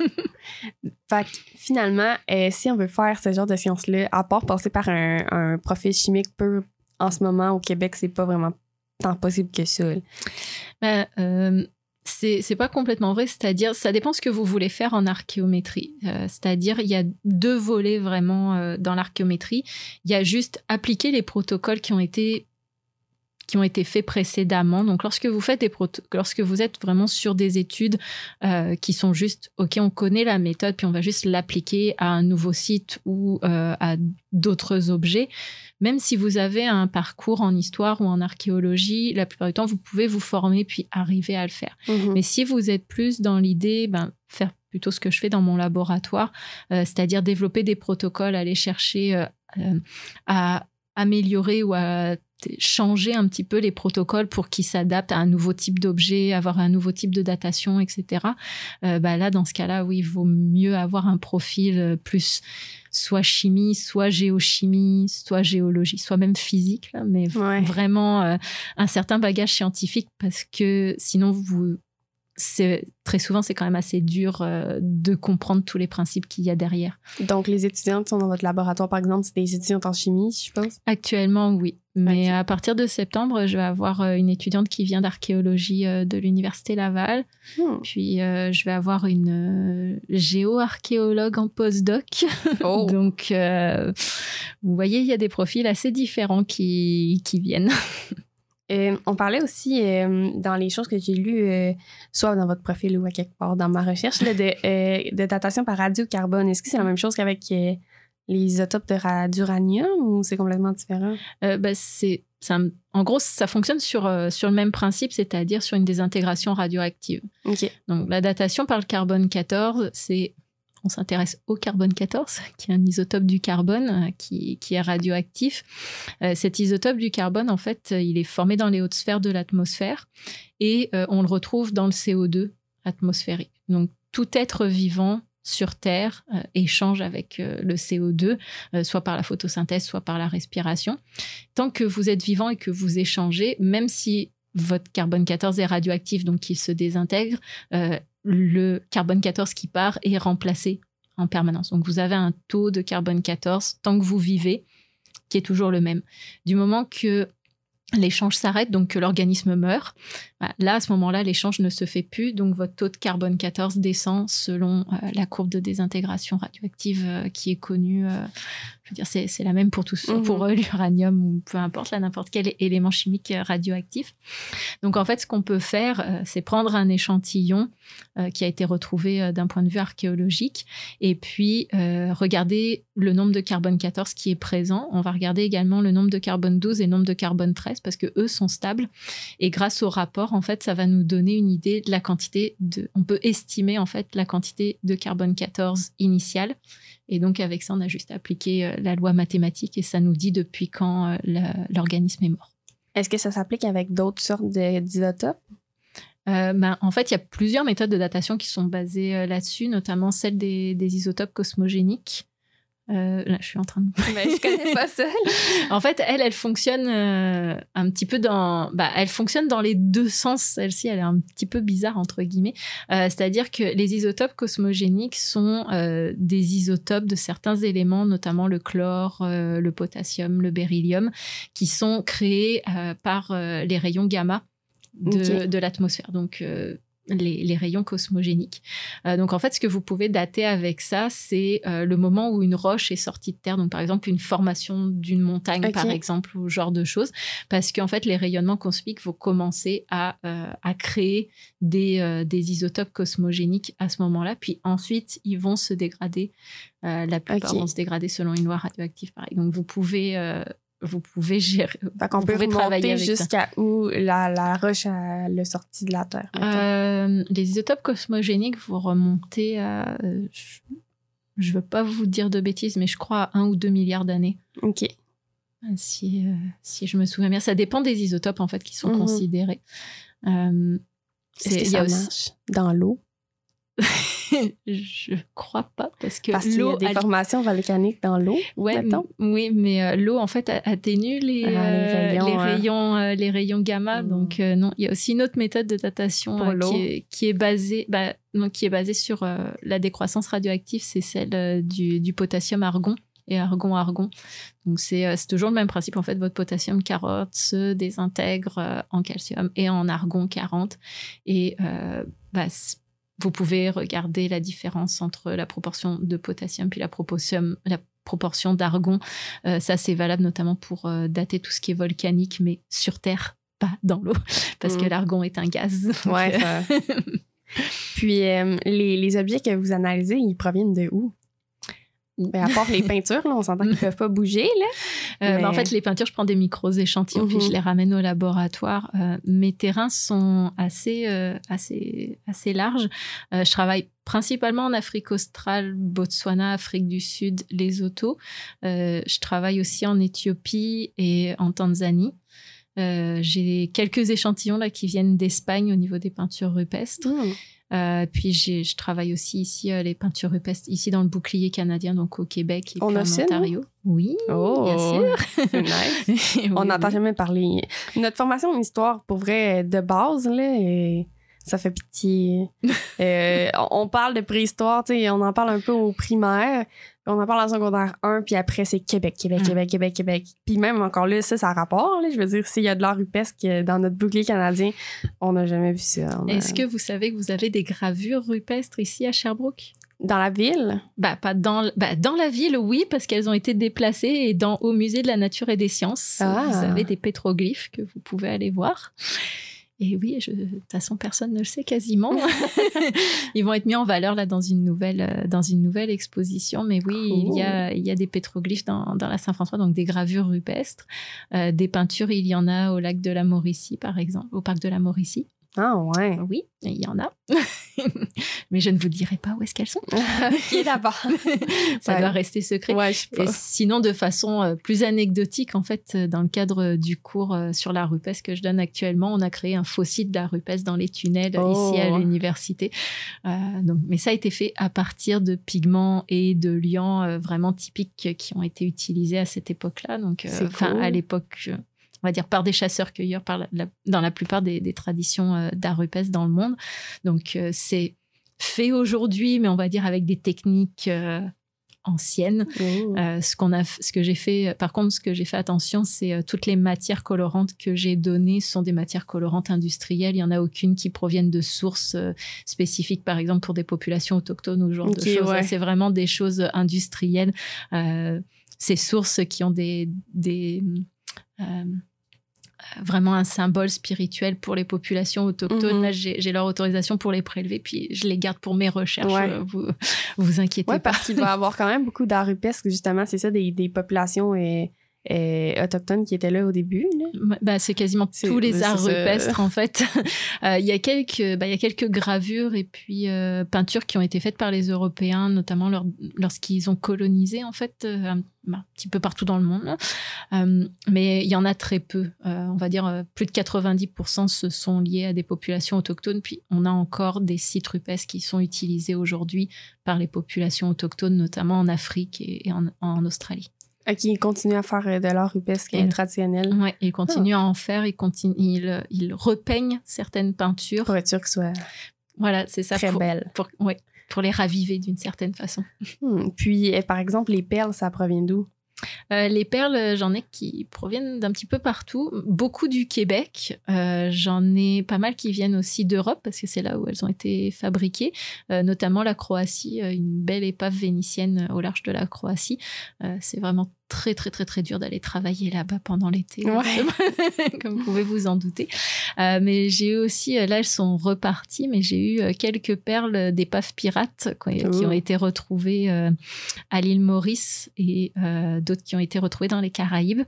fait finalement, si on veut faire ce genre de sciences-là, à part passer par un, un profil chimique peu en ce moment au Québec, c'est pas vraiment tant possible que ça. Ben, euh, c'est pas complètement vrai, c'est-à-dire ça dépend ce que vous voulez faire en archéométrie. Euh, c'est-à-dire il y a deux volets vraiment euh, dans l'archéométrie. Il y a juste appliquer les protocoles qui ont été qui ont été faits précédemment. Donc, lorsque vous faites des lorsque vous êtes vraiment sur des études euh, qui sont juste, ok, on connaît la méthode, puis on va juste l'appliquer à un nouveau site ou euh, à d'autres objets. Même si vous avez un parcours en histoire ou en archéologie, la plupart du temps, vous pouvez vous former puis arriver à le faire. Mhm. Mais si vous êtes plus dans l'idée, ben, faire plutôt ce que je fais dans mon laboratoire, euh, c'est-à-dire développer des protocoles, aller chercher à améliorer ou à changer un petit peu les protocoles pour qu'ils s'adaptent à un nouveau type d'objet, avoir un nouveau type de datation, etc. Euh, bah là, dans ce cas-là, oui, il vaut mieux avoir un profil euh, plus soit chimie, soit géochimie, soit géologie, soit même physique, mais vraiment euh, un certain bagage scientifique parce que sinon vous c'est très souvent c'est quand même assez dur de comprendre tous les principes qu'il y a derrière. Donc les étudiants qui sont dans votre laboratoire par exemple, c'est des étudiants en chimie, je pense. Actuellement, oui. Mais à partir de septembre, je vais avoir euh, une étudiante qui vient d'archéologie euh, de l'Université Laval. Hmm. Puis euh, je vais avoir une géo-archéologue en postdoc. Oh. Donc, vous voyez, il y a des profils assez différents qui, qui viennent. Et on parlait aussi dans les choses que j'ai lues, soit dans votre profil ou à quelque part dans ma recherche, de, de, datation par radiocarbone. Est-ce que c'est la même chose qu'avec les isotopes d'uranium ou c'est complètement différent? Euh, ben, c'est, en gros, ça fonctionne sur, euh, sur le même principe, c'est-à-dire sur une désintégration radioactive. Donc, la datation par le carbone 14, c'est. On s'intéresse au carbone 14, qui est un isotope du carbone euh, qui, est radioactif. cet isotope du carbone, en fait, il est formé dans les hautes sphères de l'atmosphère et on le retrouve dans le CO2 atmosphérique. Donc, tout être vivant sur Terre euh, échange avec euh, le CO2, euh, soit par la photosynthèse, soit par la respiration. Tant que vous êtes vivant et que vous échangez, même si votre carbone 14 est radioactif, donc il se désintègre, le carbone 14 qui part est remplacé en permanence. Donc vous avez un taux de carbone 14 tant que vous vivez qui est toujours le même. Du moment que l'échange s'arrête, donc que l'organisme meurt. Bah, là, à ce moment-là, l'échange ne se fait plus, donc votre taux de carbone 14 descend selon euh, la courbe de désintégration radioactive euh, qui est connue. Euh, je veux dire, c'est la même pour tous, mhm. pour l'uranium ou peu importe, là, n'importe quel élément chimique radioactif. Donc, en fait, ce qu'on peut faire, c'est prendre un échantillon qui a été retrouvé d'un point de vue archéologique et puis regarder le nombre de carbone 14 qui est présent. On va regarder également le nombre de carbone 12 et le nombre de carbone 13 parce que eux sont stables. Et grâce au rapport, en fait, ça va nous donner une idée de la quantité de. On peut estimer en fait la quantité de carbone 14 initiale. Et donc avec ça, on a juste appliqué euh, la loi mathématique et ça nous dit depuis quand euh, l'organisme est mort. Est-ce que ça s'applique avec d'autres sortes d'isotopes? Euh, ben, en fait, il y a plusieurs méthodes de datation qui sont basées là-dessus, notamment celle des, des isotopes cosmogéniques. Euh, là, je suis en train de. Mais je connais pas seule. en fait, elle, elle fonctionne euh, un petit peu dans. Bah, elle fonctionne dans les deux sens. Celle-ci, elle est un petit peu bizarre entre guillemets. Euh, c'est-à-dire que les isotopes cosmogéniques sont des isotopes de certains éléments, notamment le chlore, le potassium, le beryllium, qui sont créés par les rayons gamma de, de l'atmosphère. Donc les, rayons cosmogéniques. Euh, donc en fait, ce que vous pouvez dater avec ça, c'est euh, le moment où une roche est sortie de terre. Donc par exemple, une formation d'une montagne, par exemple, ou ce genre de choses. Parce qu'en fait, les rayonnements cosmiques vont commencer à, euh, créer des, des, isotopes cosmogéniques à ce moment-là. Puis ensuite, ils vont se dégrader. la plupart vont se dégrader selon une loi radioactive, pareil. Donc vous pouvez vous pouvez gérer. Fait peut travailler jusqu'à où la, la roche a le sorti de la Terre. Euh, les isotopes cosmogéniques, vous remontez à. Euh, je ne veux pas vous dire de bêtises, mais je crois à un ou deux milliards d'années. OK. Si, euh, si je me souviens bien, ça dépend des isotopes en fait qui sont mhm. considérés. Est-ce que ça marche dans l'eau? je crois pas parce que parce qu'il y a des formations volcaniques dans l'eau. Ouais, oui, mais euh, l'eau en fait atténue les, ah, les, euh, rayons, euh, les, rayons, gamma. Hmm. Donc non, il y a aussi une autre méthode de datation qui est, qui, est, basée, bah, donc, qui est basée sur la décroissance radioactive, c'est celle du, du potassium argon et argon-argon. Donc c'est toujours le même principe. En fait, votre potassium 40 se désintègre en calcium et en argon 40. Et bah, vous pouvez regarder la différence entre la proportion de potassium puis la proportion, la proportion d'argon. Euh, ça, c'est valable notamment pour euh, dater tout ce qui est volcanique, mais sur Terre. pas dans l'eau parce que Mm. l'argon est un gaz. Ouais, euh, ça- Puis euh, les, les objets que vous analysez, ils proviennent de où? Ben, à part les peintures, là, on s'entend qu'ils peuvent pas bouger. Là. Euh, Mais- bah, en fait, les peintures, je prends des micros échantillons puis Mhm. je les ramène au laboratoire. Euh, mes terrains sont assez, euh, assez, assez larges. Je travaille principalement en Afrique australe, Botswana, Afrique du Sud, Lesotho. Je travaille aussi en Éthiopie et en Tanzanie. J'ai quelques échantillons là qui viennent d'Espagne au niveau des peintures rupestres. Hmm. Euh, puis je travaille aussi ici euh, les peintures rupestres ici dans le bouclier canadien, donc au Québec et puis en nous? Ontario. Oui, Oh, bien sûr. c'est nice. Oui, On n'entend oui. jamais parler. Notre formation en histoire, pour vrai, de base, là, et ça fait pitié. Euh, on parle de préhistoire, tu sais, on en parle un peu au primaire, on en parle en secondaire 1, puis après, c'est Québec, Québec, Mm. Québec, Québec, Québec. Puis même encore là, ça, ça a rapport. Là, je veux dire, s'il y a de l'art rupesque dans notre bouclier canadien, on n'a jamais vu ça. A- Est-ce que vous savez que vous avez des gravures rupestres ici à Sherbrooke? Dans la ville? bah, pas dans, l- bah, dans la ville, oui, parce qu'elles ont été déplacées et dans, au musée de la nature et des sciences, Ah. vous avez des pétroglyphes que vous pouvez aller voir. Et oui, je- de toute façon, personne ne le sait quasiment. Ils vont être mis en valeur là dans une nouvelle, euh, dans une nouvelle exposition. Mais oui, il, y a, il y a des pétroglyphes dans, dans la Saint-François, donc des gravures rupestres. Euh, des peintures, il y en a au lac de la Mauricie, par exemple, au parc de la Mauricie. Ah, ouais. Oui, il y en a. Mais je ne vous dirai pas où est-ce qu'elles sont. ok, d'abord. Ça Ouais. doit rester secret. Ouais, je sais Et pas. sinon, de façon euh, plus anecdotique, en fait, euh, dans le cadre du cours euh, sur la rupestre que je donne actuellement, on a créé un fossile de la rupestre dans les tunnels euh, Oh. ici à l'université. Euh, donc, mais ça a été fait à partir de pigments et de liants euh, vraiment typiques euh, qui ont été utilisés à cette époque-là. Donc, euh, enfin, cool. à l'époque. On va dire par des chasseurs-cueilleurs par la- la- dans la plupart des, des traditions euh, d'art rupestre dans le monde. Donc euh, c'est fait aujourd'hui, mais on va dire avec des techniques euh, anciennes. Oh. Euh, ce qu'on a, ce que j'ai fait, par contre, ce que j'ai fait attention, c'est euh, toutes les matières colorantes que j'ai données sont des matières colorantes industrielles. Il y en a aucune qui proviennent de sources euh, spécifiques, par exemple pour des populations autochtones ou ce genre de choses. ouais. C'est vraiment des choses industrielles. Ces sources qui ont des, des vraiment un symbole spirituel pour les populations autochtones. Mhm. Là, j'ai leur autorisation pour les prélever, puis je les garde pour mes recherches. Ouais. euh, Vous vous inquiétez Oui, pas. parce qu'il doit y avoir quand même beaucoup d'art rupesque, justement, c'est ça, des, des populations euh, euh, autochtones qui étaient là au début. Là. Bah, c'est quasiment tous les c'est arts rupestres en fait. Euh, Il y a quelques, bah, il y a quelques gravures et puis euh, peintures qui ont été faites par les Européens, notamment leur- lorsqu'ils ont colonisé en fait euh, un, bah, un petit peu partout dans le monde. Euh, mais il y en a très peu. On va dire plus de 90% se sont liés à des populations autochtones. Puis on a encore des sites rupestres qui sont utilisés aujourd'hui par les populations autochtones, notamment en Afrique et, et en, en Australie. Euh, qui continuent à faire euh, de l'art Et- euh, traditionnel Ouais, ils continuent à en faire, ils, continuent, ils, ils repeignent certaines peintures. pour être sûr qu'ils soient Voilà, c'est ça. très pour, belles. pour, ouais, pour les raviver d'une certaine façon. Hmm. Puis, euh, par exemple, les perles, ça provient d'où? Euh, les perles, euh, j'en ai qui proviennent d'un petit peu partout. Beaucoup du Québec. Euh, j'en ai pas mal qui viennent aussi d'Europe parce que c'est là où elles ont été fabriquées. Euh, notamment la Croatie, une belle épave vénitienne au large de la Croatie. C'est vraiment très très très très dur d'aller travailler là-bas pendant l'été, Ouais. comme vous pouvez vous en douter. Euh, mais j'ai eu aussi, euh, là elles sont reparties, mais j'ai eu euh, quelques perles d'épaves pirates qui, qui ont Oh. été retrouvées euh, à l'île Maurice et euh, d'autres qui ont été retrouvées dans les Caraïbes.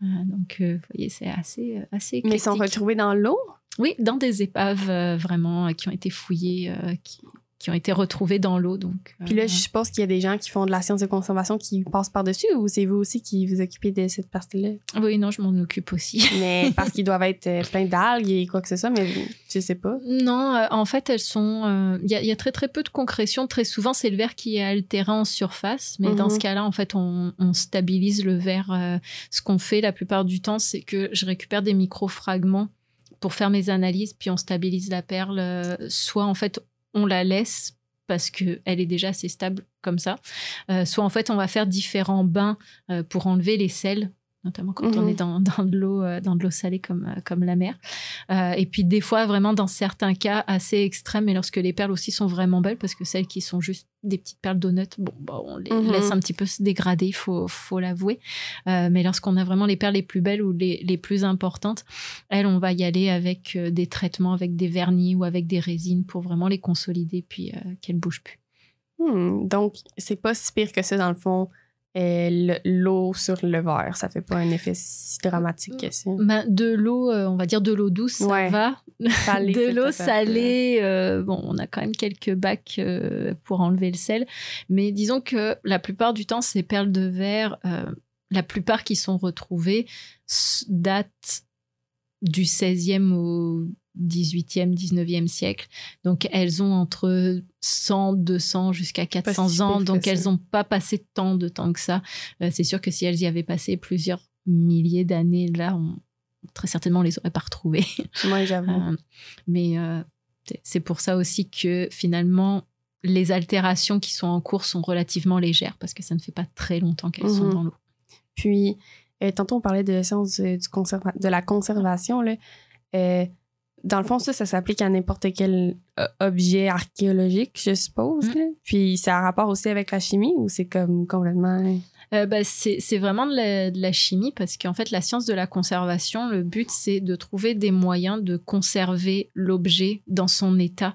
Donc, vous voyez, c'est assez, assez Mais ils sont retrouvés dans l'eau? Oui, dans des épaves vraiment qui ont été fouillées, qui, qui ont été retrouvées dans l'eau. Donc, Puis là, euh, je suppose qu'il y a des gens qui font de la science de conservation qui passent par-dessus ou c'est vous aussi qui vous occupez de cette partie-là? oui, non, je m'en occupe aussi. Mais parce qu'ils doivent être euh, pleins d'algues et quoi que ce soit, mais je sais pas. Non, euh, en fait, elles sont. euh, Il y, a- il y a très très peu de concrétion. Très souvent, c'est le verre qui est altéré en surface. Mais dans Mhm. ce cas-là, en fait, on, on stabilise le verre. euh, ce qu'on fait la plupart du temps, c'est que je récupère des micro-fragments pour faire mes analyses, puis on stabilise la perle. euh, soit en fait, on la laisse parce qu'elle est déjà assez stable comme ça. Euh, soit en fait, on va faire différents bains euh, pour enlever les sels notamment quand on Mhm. est dans, dans de l'eau euh, dans de l'eau salée comme, euh, comme la mer. Euh, et puis des fois, vraiment dans certains cas assez extrêmes, et lorsque les perles aussi sont vraiment belles, parce que celles qui sont juste des petites perles d'honneur, bon, bah, on les Mhm. laisse un petit peu se dégrader, il faut, faut l'avouer. Euh, mais lorsqu'on a vraiment les perles les plus belles ou les, les plus importantes, elles, on va y aller avec des traitements, avec des vernis ou avec des résines pour vraiment les consolider, puis euh, qu'elles bougent plus. Hmm, donc, c'est pas si pire que ça, dans le fond, euh, le- l'eau sur le verre. Ça fait pas un effet si dramatique que ça. Ben, de l'eau, euh, on va dire de l'eau douce, ça Ouais. va. Salé, de l'eau salée, euh, bon, on a quand même quelques bacs euh, pour enlever le sel. Mais disons que la plupart du temps, ces perles de verre, la plupart qui sont retrouvées, datent du 16e au 18e, 19e siècle. Donc elles ont entre 100, 200 jusqu'à 400 si ans. Donc elles n'ont pas passé tant de temps que ça. Euh, C'est sûr que si elles y avaient passé plusieurs milliers d'années, là, on, très certainement, on les aurait pas retrouvées. Moi, j'avoue. Euh, mais euh, c'est- pour ça aussi que finalement, les altérations qui sont en cours sont relativement légères parce que ça ne fait pas très longtemps qu'elles sont Mhm. dans l'eau. Puis, tantôt, on parlait de la science du, de la conservation. Là. Dans le fond, ça, ça s'applique à n'importe quel euh, objet archéologique, je suppose. Mm. Puis, ça a rapport aussi avec la chimie ou c'est comme complètement. Euh, bah, c'est c'est vraiment de la, de la chimie parce qu'en fait, la science de la conservation, le but, c'est de trouver des moyens de conserver l'objet dans son état,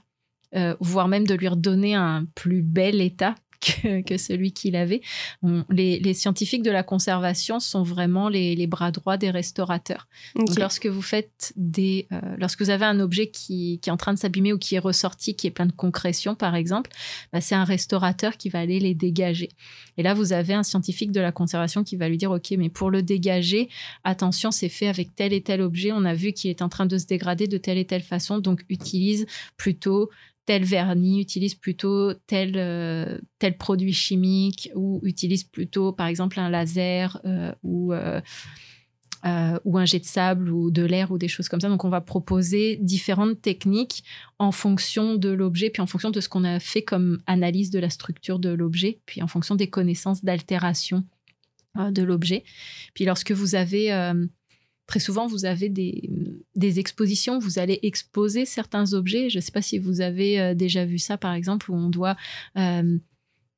euh, voire même de lui redonner un plus bel état que, que celui qu'il avait. On- les, les scientifiques de la conservation sont vraiment les, les bras droits des restaurateurs. Donc, lorsque vous faites des, euh, lorsque vous avez un objet qui, qui est en train de s'abîmer ou qui est ressorti, qui est plein de concrétion, par exemple, bah, c'est un restaurateur qui va aller les dégager. Et là, vous avez un scientifique de la conservation qui va lui dire, OK, mais pour le dégager, attention, c'est fait avec tel et tel objet. On a vu qu'il est en train de se dégrader de telle et telle façon. Donc, utilise plutôt tel vernis, utilise plutôt tel, euh, tel produit chimique ou utilise plutôt, par exemple, un laser euh, ou, euh, ou un jet de sable ou de l'air ou des choses comme ça. Donc, on va proposer différentes techniques en fonction de l'objet, puis en fonction de ce qu'on a fait comme analyse de la structure de l'objet, puis en fonction des connaissances d'altération de l'objet. Puis lorsque vous avez, très souvent, vous avez des, des expositions, vous allez exposer certains objets. Je ne sais pas si vous avez euh, déjà vu ça, par exemple, où on doit... euh,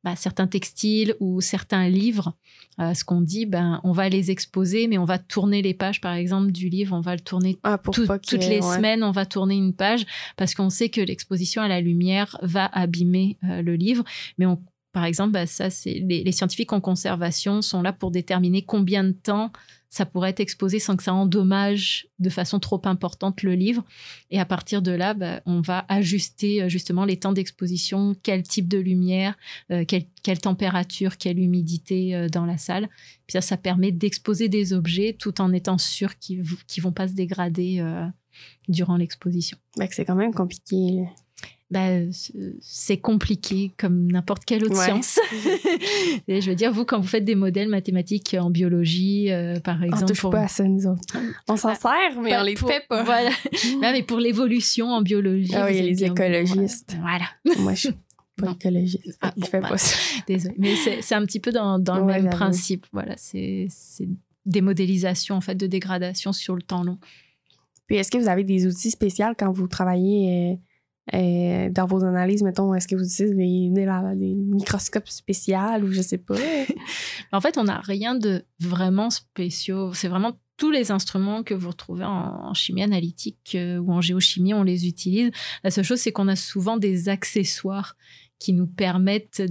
bah, certains textiles ou certains livres, euh, ce qu'on dit, ben, on va les exposer, mais on va tourner les pages, par exemple, du livre, on va le tourner Ah, pour tout- toutes les ouais. semaines, on va tourner une page parce qu'on sait que l'exposition à la lumière va abîmer euh, le livre. Mais on, par exemple, bah, ça, c'est les, les scientifiques en conservation sont là pour déterminer combien de temps ça pourrait être exposé sans que ça endommage de façon trop importante le livre. Et à partir de là, bah, on va ajuster euh, justement les temps d'exposition, quel type de lumière, euh, quelle, température, quelle humidité euh, dans la salle. Puis ça, ça permet d'exposer des objets tout en étant sûr qu'ils ne vont pas se dégrader durant l'exposition. Que c'est quand même compliqué. Bah, c'est- compliqué comme n'importe quelle autre Ouais. science. Et je veux dire, vous, quand vous faites des modèles mathématiques en biologie, euh, par On exemple, touche pour- pas à ça, nous autres. On s'en sert, mais pas on les pour- fait pas. Voilà. Non, mais pour l'évolution en biologie. Ah oui, les écologistes. Voilà. Moi, je suis pas écologiste. Ah, je bon, fais bah, pas ça. Désolée. Mais c'est un petit peu dans, dans le même principe. Voilà, c'est c'est des modélisations en fait de dégradation sur le temps long. Puis est-ce que vous avez des outils spéciaux quand vous travaillez euh, dans vos analyses, mettons, est-ce que vous utilisez des, des, microscopes spéciaux ou je sais pas? En fait, on n'a rien de vraiment spéciaux. C'est vraiment tous les instruments que vous retrouvez en, en chimie analytique euh, ou en géochimie, on les utilise. La seule chose, c'est qu'on a souvent des accessoires qui nous permettent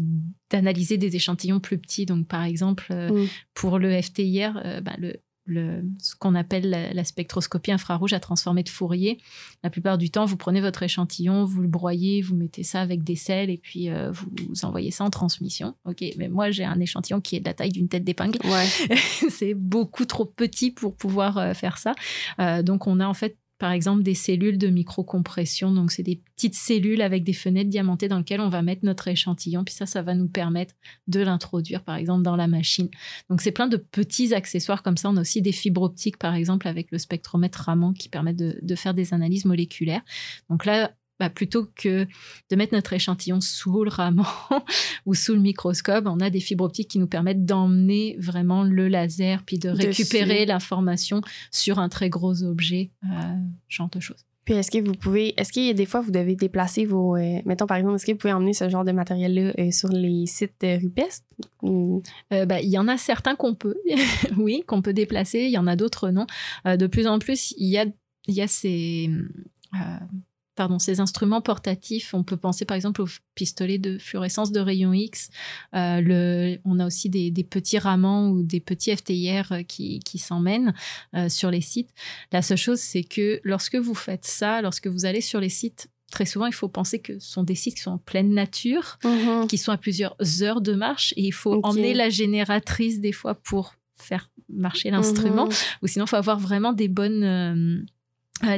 d'analyser des échantillons plus petits. Donc, par exemple, euh, Mm. pour le FTIR, euh, bah, le, le- ce qu'on appelle la, la spectroscopie infrarouge à transformer de Fourier. La plupart du temps, vous prenez votre échantillon, vous le broyez, vous mettez ça avec des sels et puis euh, vous, vous envoyez ça en transmission. Ok, mais moi j'ai un échantillon qui est de la taille d'une tête d'épingle. Ouais. c'est beaucoup trop petit pour pouvoir euh, faire ça. Euh, donc on a en fait par exemple des cellules de microcompression. Donc c'est des petites cellules avec des fenêtres diamantées dans lesquelles on va mettre notre échantillon. Puis ça, ça va nous permettre de l'introduire par exemple dans la machine. Donc c'est plein de petits accessoires comme ça. On a aussi des fibres optiques par exemple avec le spectromètre Raman qui permettent de, de faire des analyses moléculaires. Donc là, bah, plutôt que de mettre notre échantillon sous le ramen ou sous le microscope, on a des fibres optiques qui nous permettent d'emmener vraiment le laser puis de récupérer l'information sur un très gros objet, euh, genre de choses. Puis est-ce que vous pouvez, est-ce qu'il y a des fois vous devez déplacer vos, euh, mettons par exemple, est-ce que vous pouvez emmener ce genre de matériel-là euh, sur les sites euh, rupestres? bah, il y en a certains qu'on peut, oui, qu'on peut déplacer, il y en a d'autres non. de plus en plus, il y a, il y a ces pardon, ces instruments portatifs, on peut penser par exemple aux pistolets de fluorescence de rayons X. Euh, le, on a aussi des, petits ramants ou des petits FTIR euh, qui, qui s'emmènent euh, sur les sites. La seule chose, c'est que lorsque vous faites ça, lorsque vous allez sur les sites, très souvent, il faut penser que ce sont des sites qui sont en pleine nature, Mhm. qui sont à plusieurs heures de marche, et il faut Ok. emmener la génératrice des fois pour faire marcher l'instrument Mhm. ou sinon il faut avoir vraiment des bonnes euh,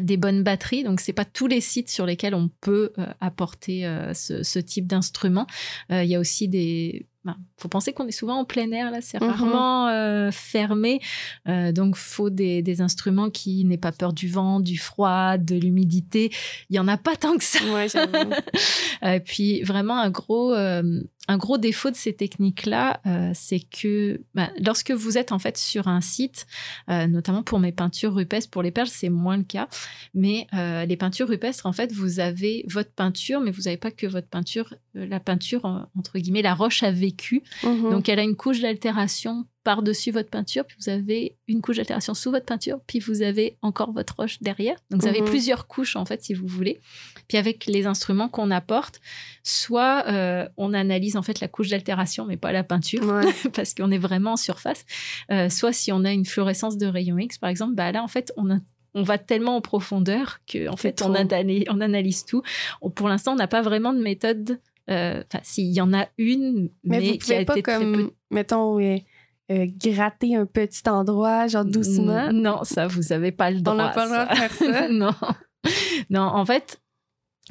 des bonnes batteries. Donc c'est pas tous les sites sur lesquels on peut euh, apporter euh, ce, ce type d'instrument. Euh, il y a aussi des ben, faut penser qu'on est souvent en plein air là. C'est Mhm. rarement euh, fermé. Euh, donc faut des, des instruments qui n'aient pas peur du vent du froid de l'humidité. Il y en a pas tant que ça. Ouais, euh, puis vraiment un gros, euh, un gros défaut de ces techniques-là, euh, c'est que bah, lorsque vous êtes en fait sur un site, euh, notamment pour mes peintures rupestres, pour les perles c'est moins le cas, mais euh, les peintures rupestres en fait vous avez votre peinture, mais vous n'avez pas que votre peinture, la peinture entre guillemets la roche a vécu, Mhm. donc elle a une couche d'altération par-dessus votre peinture, puis vous avez une couche d'altération sous votre peinture, puis vous avez encore votre roche derrière. Donc vous avez Mhm. plusieurs couches en fait si vous voulez. Puis avec les instruments qu'on apporte, soit euh, on analyse en fait la couche d'altération mais pas la peinture Ouais. parce qu'on est vraiment en surface. Euh, soit si on a une fluorescence de rayons X par exemple, bah là en fait on a- on va tellement en profondeur que en fait on analyse, on analyse tout. On- pour l'instant, on n'a pas vraiment de méthode. euh, Enfin, s'il y en a une, Mais, mais, vous qui a pas été très peu comme, mettons, euh, euh, gratter un petit endroit, genre doucement? Non, ça, vous avez pas le droit. On n'a pas le droit de faire ça? non. Non, en fait,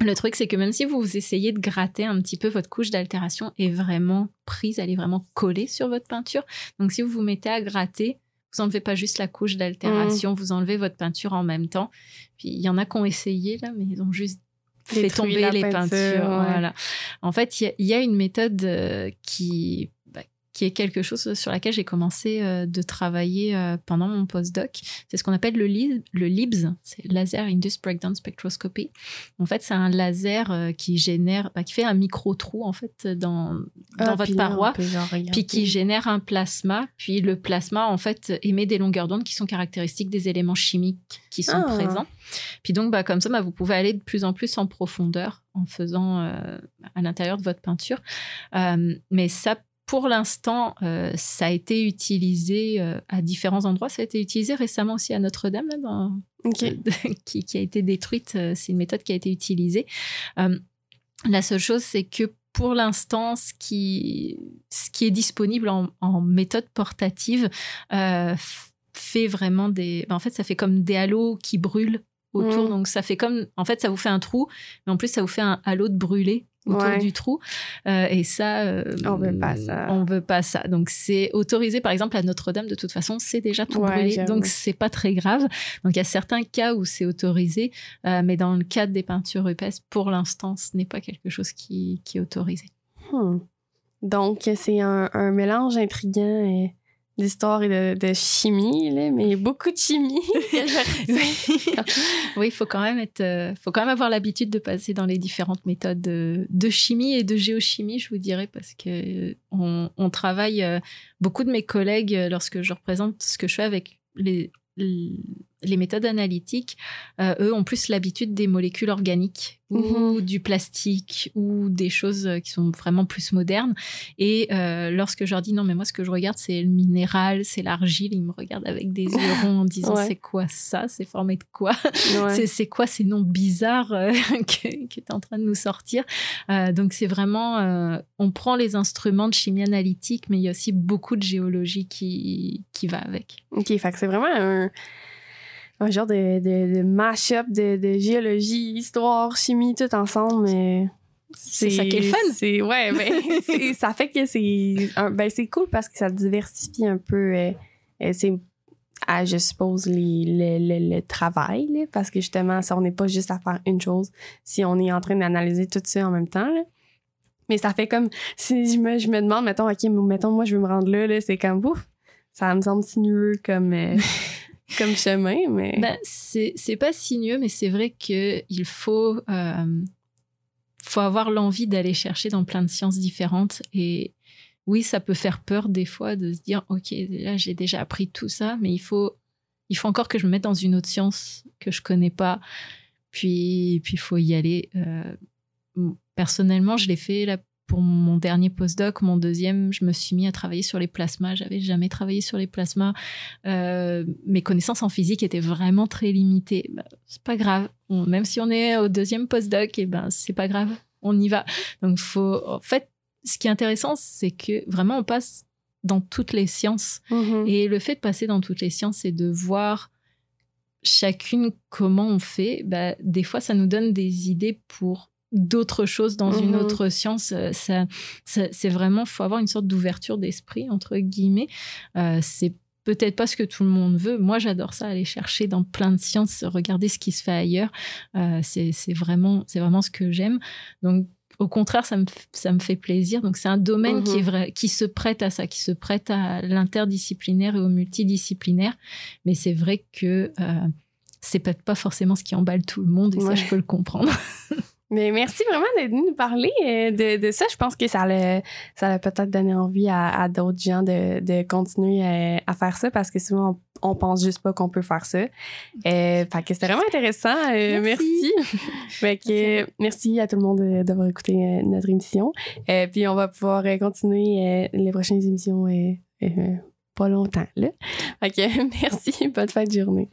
le truc, c'est que même si vous essayez de gratter un petit peu, votre couche d'altération est vraiment prise, elle est vraiment collée sur votre peinture. Donc, si vous vous mettez à gratter, vous enlevez pas juste la couche d'altération, vous enlevez votre peinture en même temps. Puis, il y en a qui ont essayé, là, mais ils ont juste fait tomber les peinture, peintures. ouais. Voilà. En fait, il y a- il y, a une méthode euh, qui, qui est quelque chose sur laquelle j'ai commencé euh, de travailler euh, pendant mon postdoc. C'est ce qu'on appelle le, LIB, le LIBS, c'est Laser Induced Breakdown Spectroscopy. En fait, c'est un laser euh, qui génère, bah, qui fait un micro-trou en fait dans, dans Ah, votre puis là, on paroi puis qui génère un plasma. Puis le plasma, en fait, émet des longueurs d'onde qui sont caractéristiques des éléments chimiques qui sont Ah. présents. Puis donc, bah, comme ça, bah, vous pouvez aller de plus en plus en profondeur en faisant à l'intérieur de votre peinture. Mais ça, pour l'instant, euh, ça a été utilisé euh, à différents endroits. Ça a été utilisé récemment aussi à Notre-Dame, là, dans, OK. qui, qui a été détruite. Euh, C'est une méthode qui a été utilisée. Euh, la seule chose, c'est que pour l'instant, ce qui, ce qui est disponible en, en méthode portative euh, fait vraiment des. ben, en fait, ça fait comme des halos qui brûlent autour. Mm. Donc, ça fait comme. En fait, ça vous fait un trou, mais en plus, ça vous fait un halo de brûlé autour Ouais. du trou. Euh, et ça. euh, On veut pas ça. On veut pas ça. Donc, c'est autorisé, par exemple, à Notre-Dame, de toute façon, c'est déjà tout Ouais, brûlé. Donc, c'est pas très grave. Donc, il y a certains cas où c'est autorisé, euh, mais dans le cadre des peintures rupestres, pour l'instant, ce n'est pas quelque chose qui, qui est autorisé. Hmm. Donc, c'est un, un mélange intriguant euh, d'histoire et de, de chimie, là, mais beaucoup de chimie. oui, il faut quand même être, euh, faut quand même avoir l'habitude de passer dans les différentes méthodes de, de chimie et de géochimie, je vous dirais, parce que euh, on, on travaille euh, beaucoup de mes collègues euh, lorsque je représente ce que je fais avec les les méthodes analytiques, euh, eux ont plus l'habitude des molécules organiques ou Mhm. du plastique ou des choses euh, qui sont vraiment plus modernes. Et euh, lorsque je leur dis non, mais moi ce que je regarde c'est le minéral, c'est l'argile, ils me regardent avec des yeux ronds en disant Ouais. c'est quoi ça, c'est formé de quoi, Ouais. c'est, quoi ces noms bizarres euh, que, que tu es en train de nous sortir? Donc c'est vraiment, on prend les instruments de chimie analytique, mais il y a aussi beaucoup de géologie qui, qui va avec. OK, c'est vraiment un, un genre de, de, de mash-up de, de géologie, histoire, chimie, tout ensemble, mais... C'est ça qui est le fun. C'est, ouais, ben, ça fait que c'est... Ben, c'est cool parce que ça diversifie un peu... euh, euh, c'est à, je suppose, les, le, travail, là, parce que justement, ça, on n'est pas juste à faire une chose si on est en train d'analyser tout ça en même temps. là. Mais ça fait comme, si je me, je me demande, mettons, OK, mettons, moi, je veux me rendre là, là c'est comme, ouf, ça me semble sinueux comme, euh, comme chemin, mais... Ben, c'est pas sinueux, mais c'est vrai qu'il faut, euh, faut avoir l'envie d'aller chercher dans plein de sciences différentes. Et oui, ça peut faire peur des fois de se dire, OK, là, j'ai déjà appris tout ça, mais il faut, il faut encore que je me mette dans une autre science que je connais pas. Puis, puis il faut y aller. Euh, personnellement, je l'ai fait là pour mon dernier postdoc, mon deuxième, je me suis mis à travailler sur les plasmas. J'avais jamais travaillé sur les plasmas. Euh, mes connaissances en physique étaient vraiment très limitées. Bah, c'est pas grave. On- même si on est au deuxième postdoc, et ben c'est pas grave. On y va. Donc faut. En fait, ce qui est intéressant, c'est que vraiment on passe dans toutes les sciences. Mhm. Et le fait de passer dans toutes les sciences, c'est de voir chacune comment on fait. Bah, des fois, ça nous donne des idées pour d'autres choses dans une Mhm. autre science. Euh, Ça, ça- c'est vraiment, faut avoir une sorte d'ouverture d'esprit entre guillemets. Euh, c'est peut-être pas ce que tout le monde veut. Moi, j'adore ça, aller chercher dans plein de sciences, regarder ce qui se fait ailleurs. Euh, c'est vraiment, c'est vraiment ce que j'aime. Donc au contraire, ça me, ça me fait plaisir. Donc, c'est un domaine qui, est Mhm. vrai, qui se prête à ça, qui se prête à l'interdisciplinaire et au multidisciplinaire. Mais c'est vrai que euh, c'est peut-être pas forcément ce qui emballe tout le monde et ça, je peux le comprendre. Mais merci vraiment d'être venu nous parler euh, de, de ça. Je pense que ça l'a ça l'a peut-être donné envie à, à d'autres gens de, de continuer à, à faire ça parce que souvent, on, on pense juste pas qu'on peut faire ça. Euh, fait que c'était vraiment intéressant. Euh, merci. Merci. fait que, Merci merci, à tout le monde de- d'avoir écouté euh, notre émission. Euh, puis on va pouvoir euh, continuer euh, les prochaines émissions euh, euh, pas longtemps. Là. Fait que merci. Bonne fin de journée.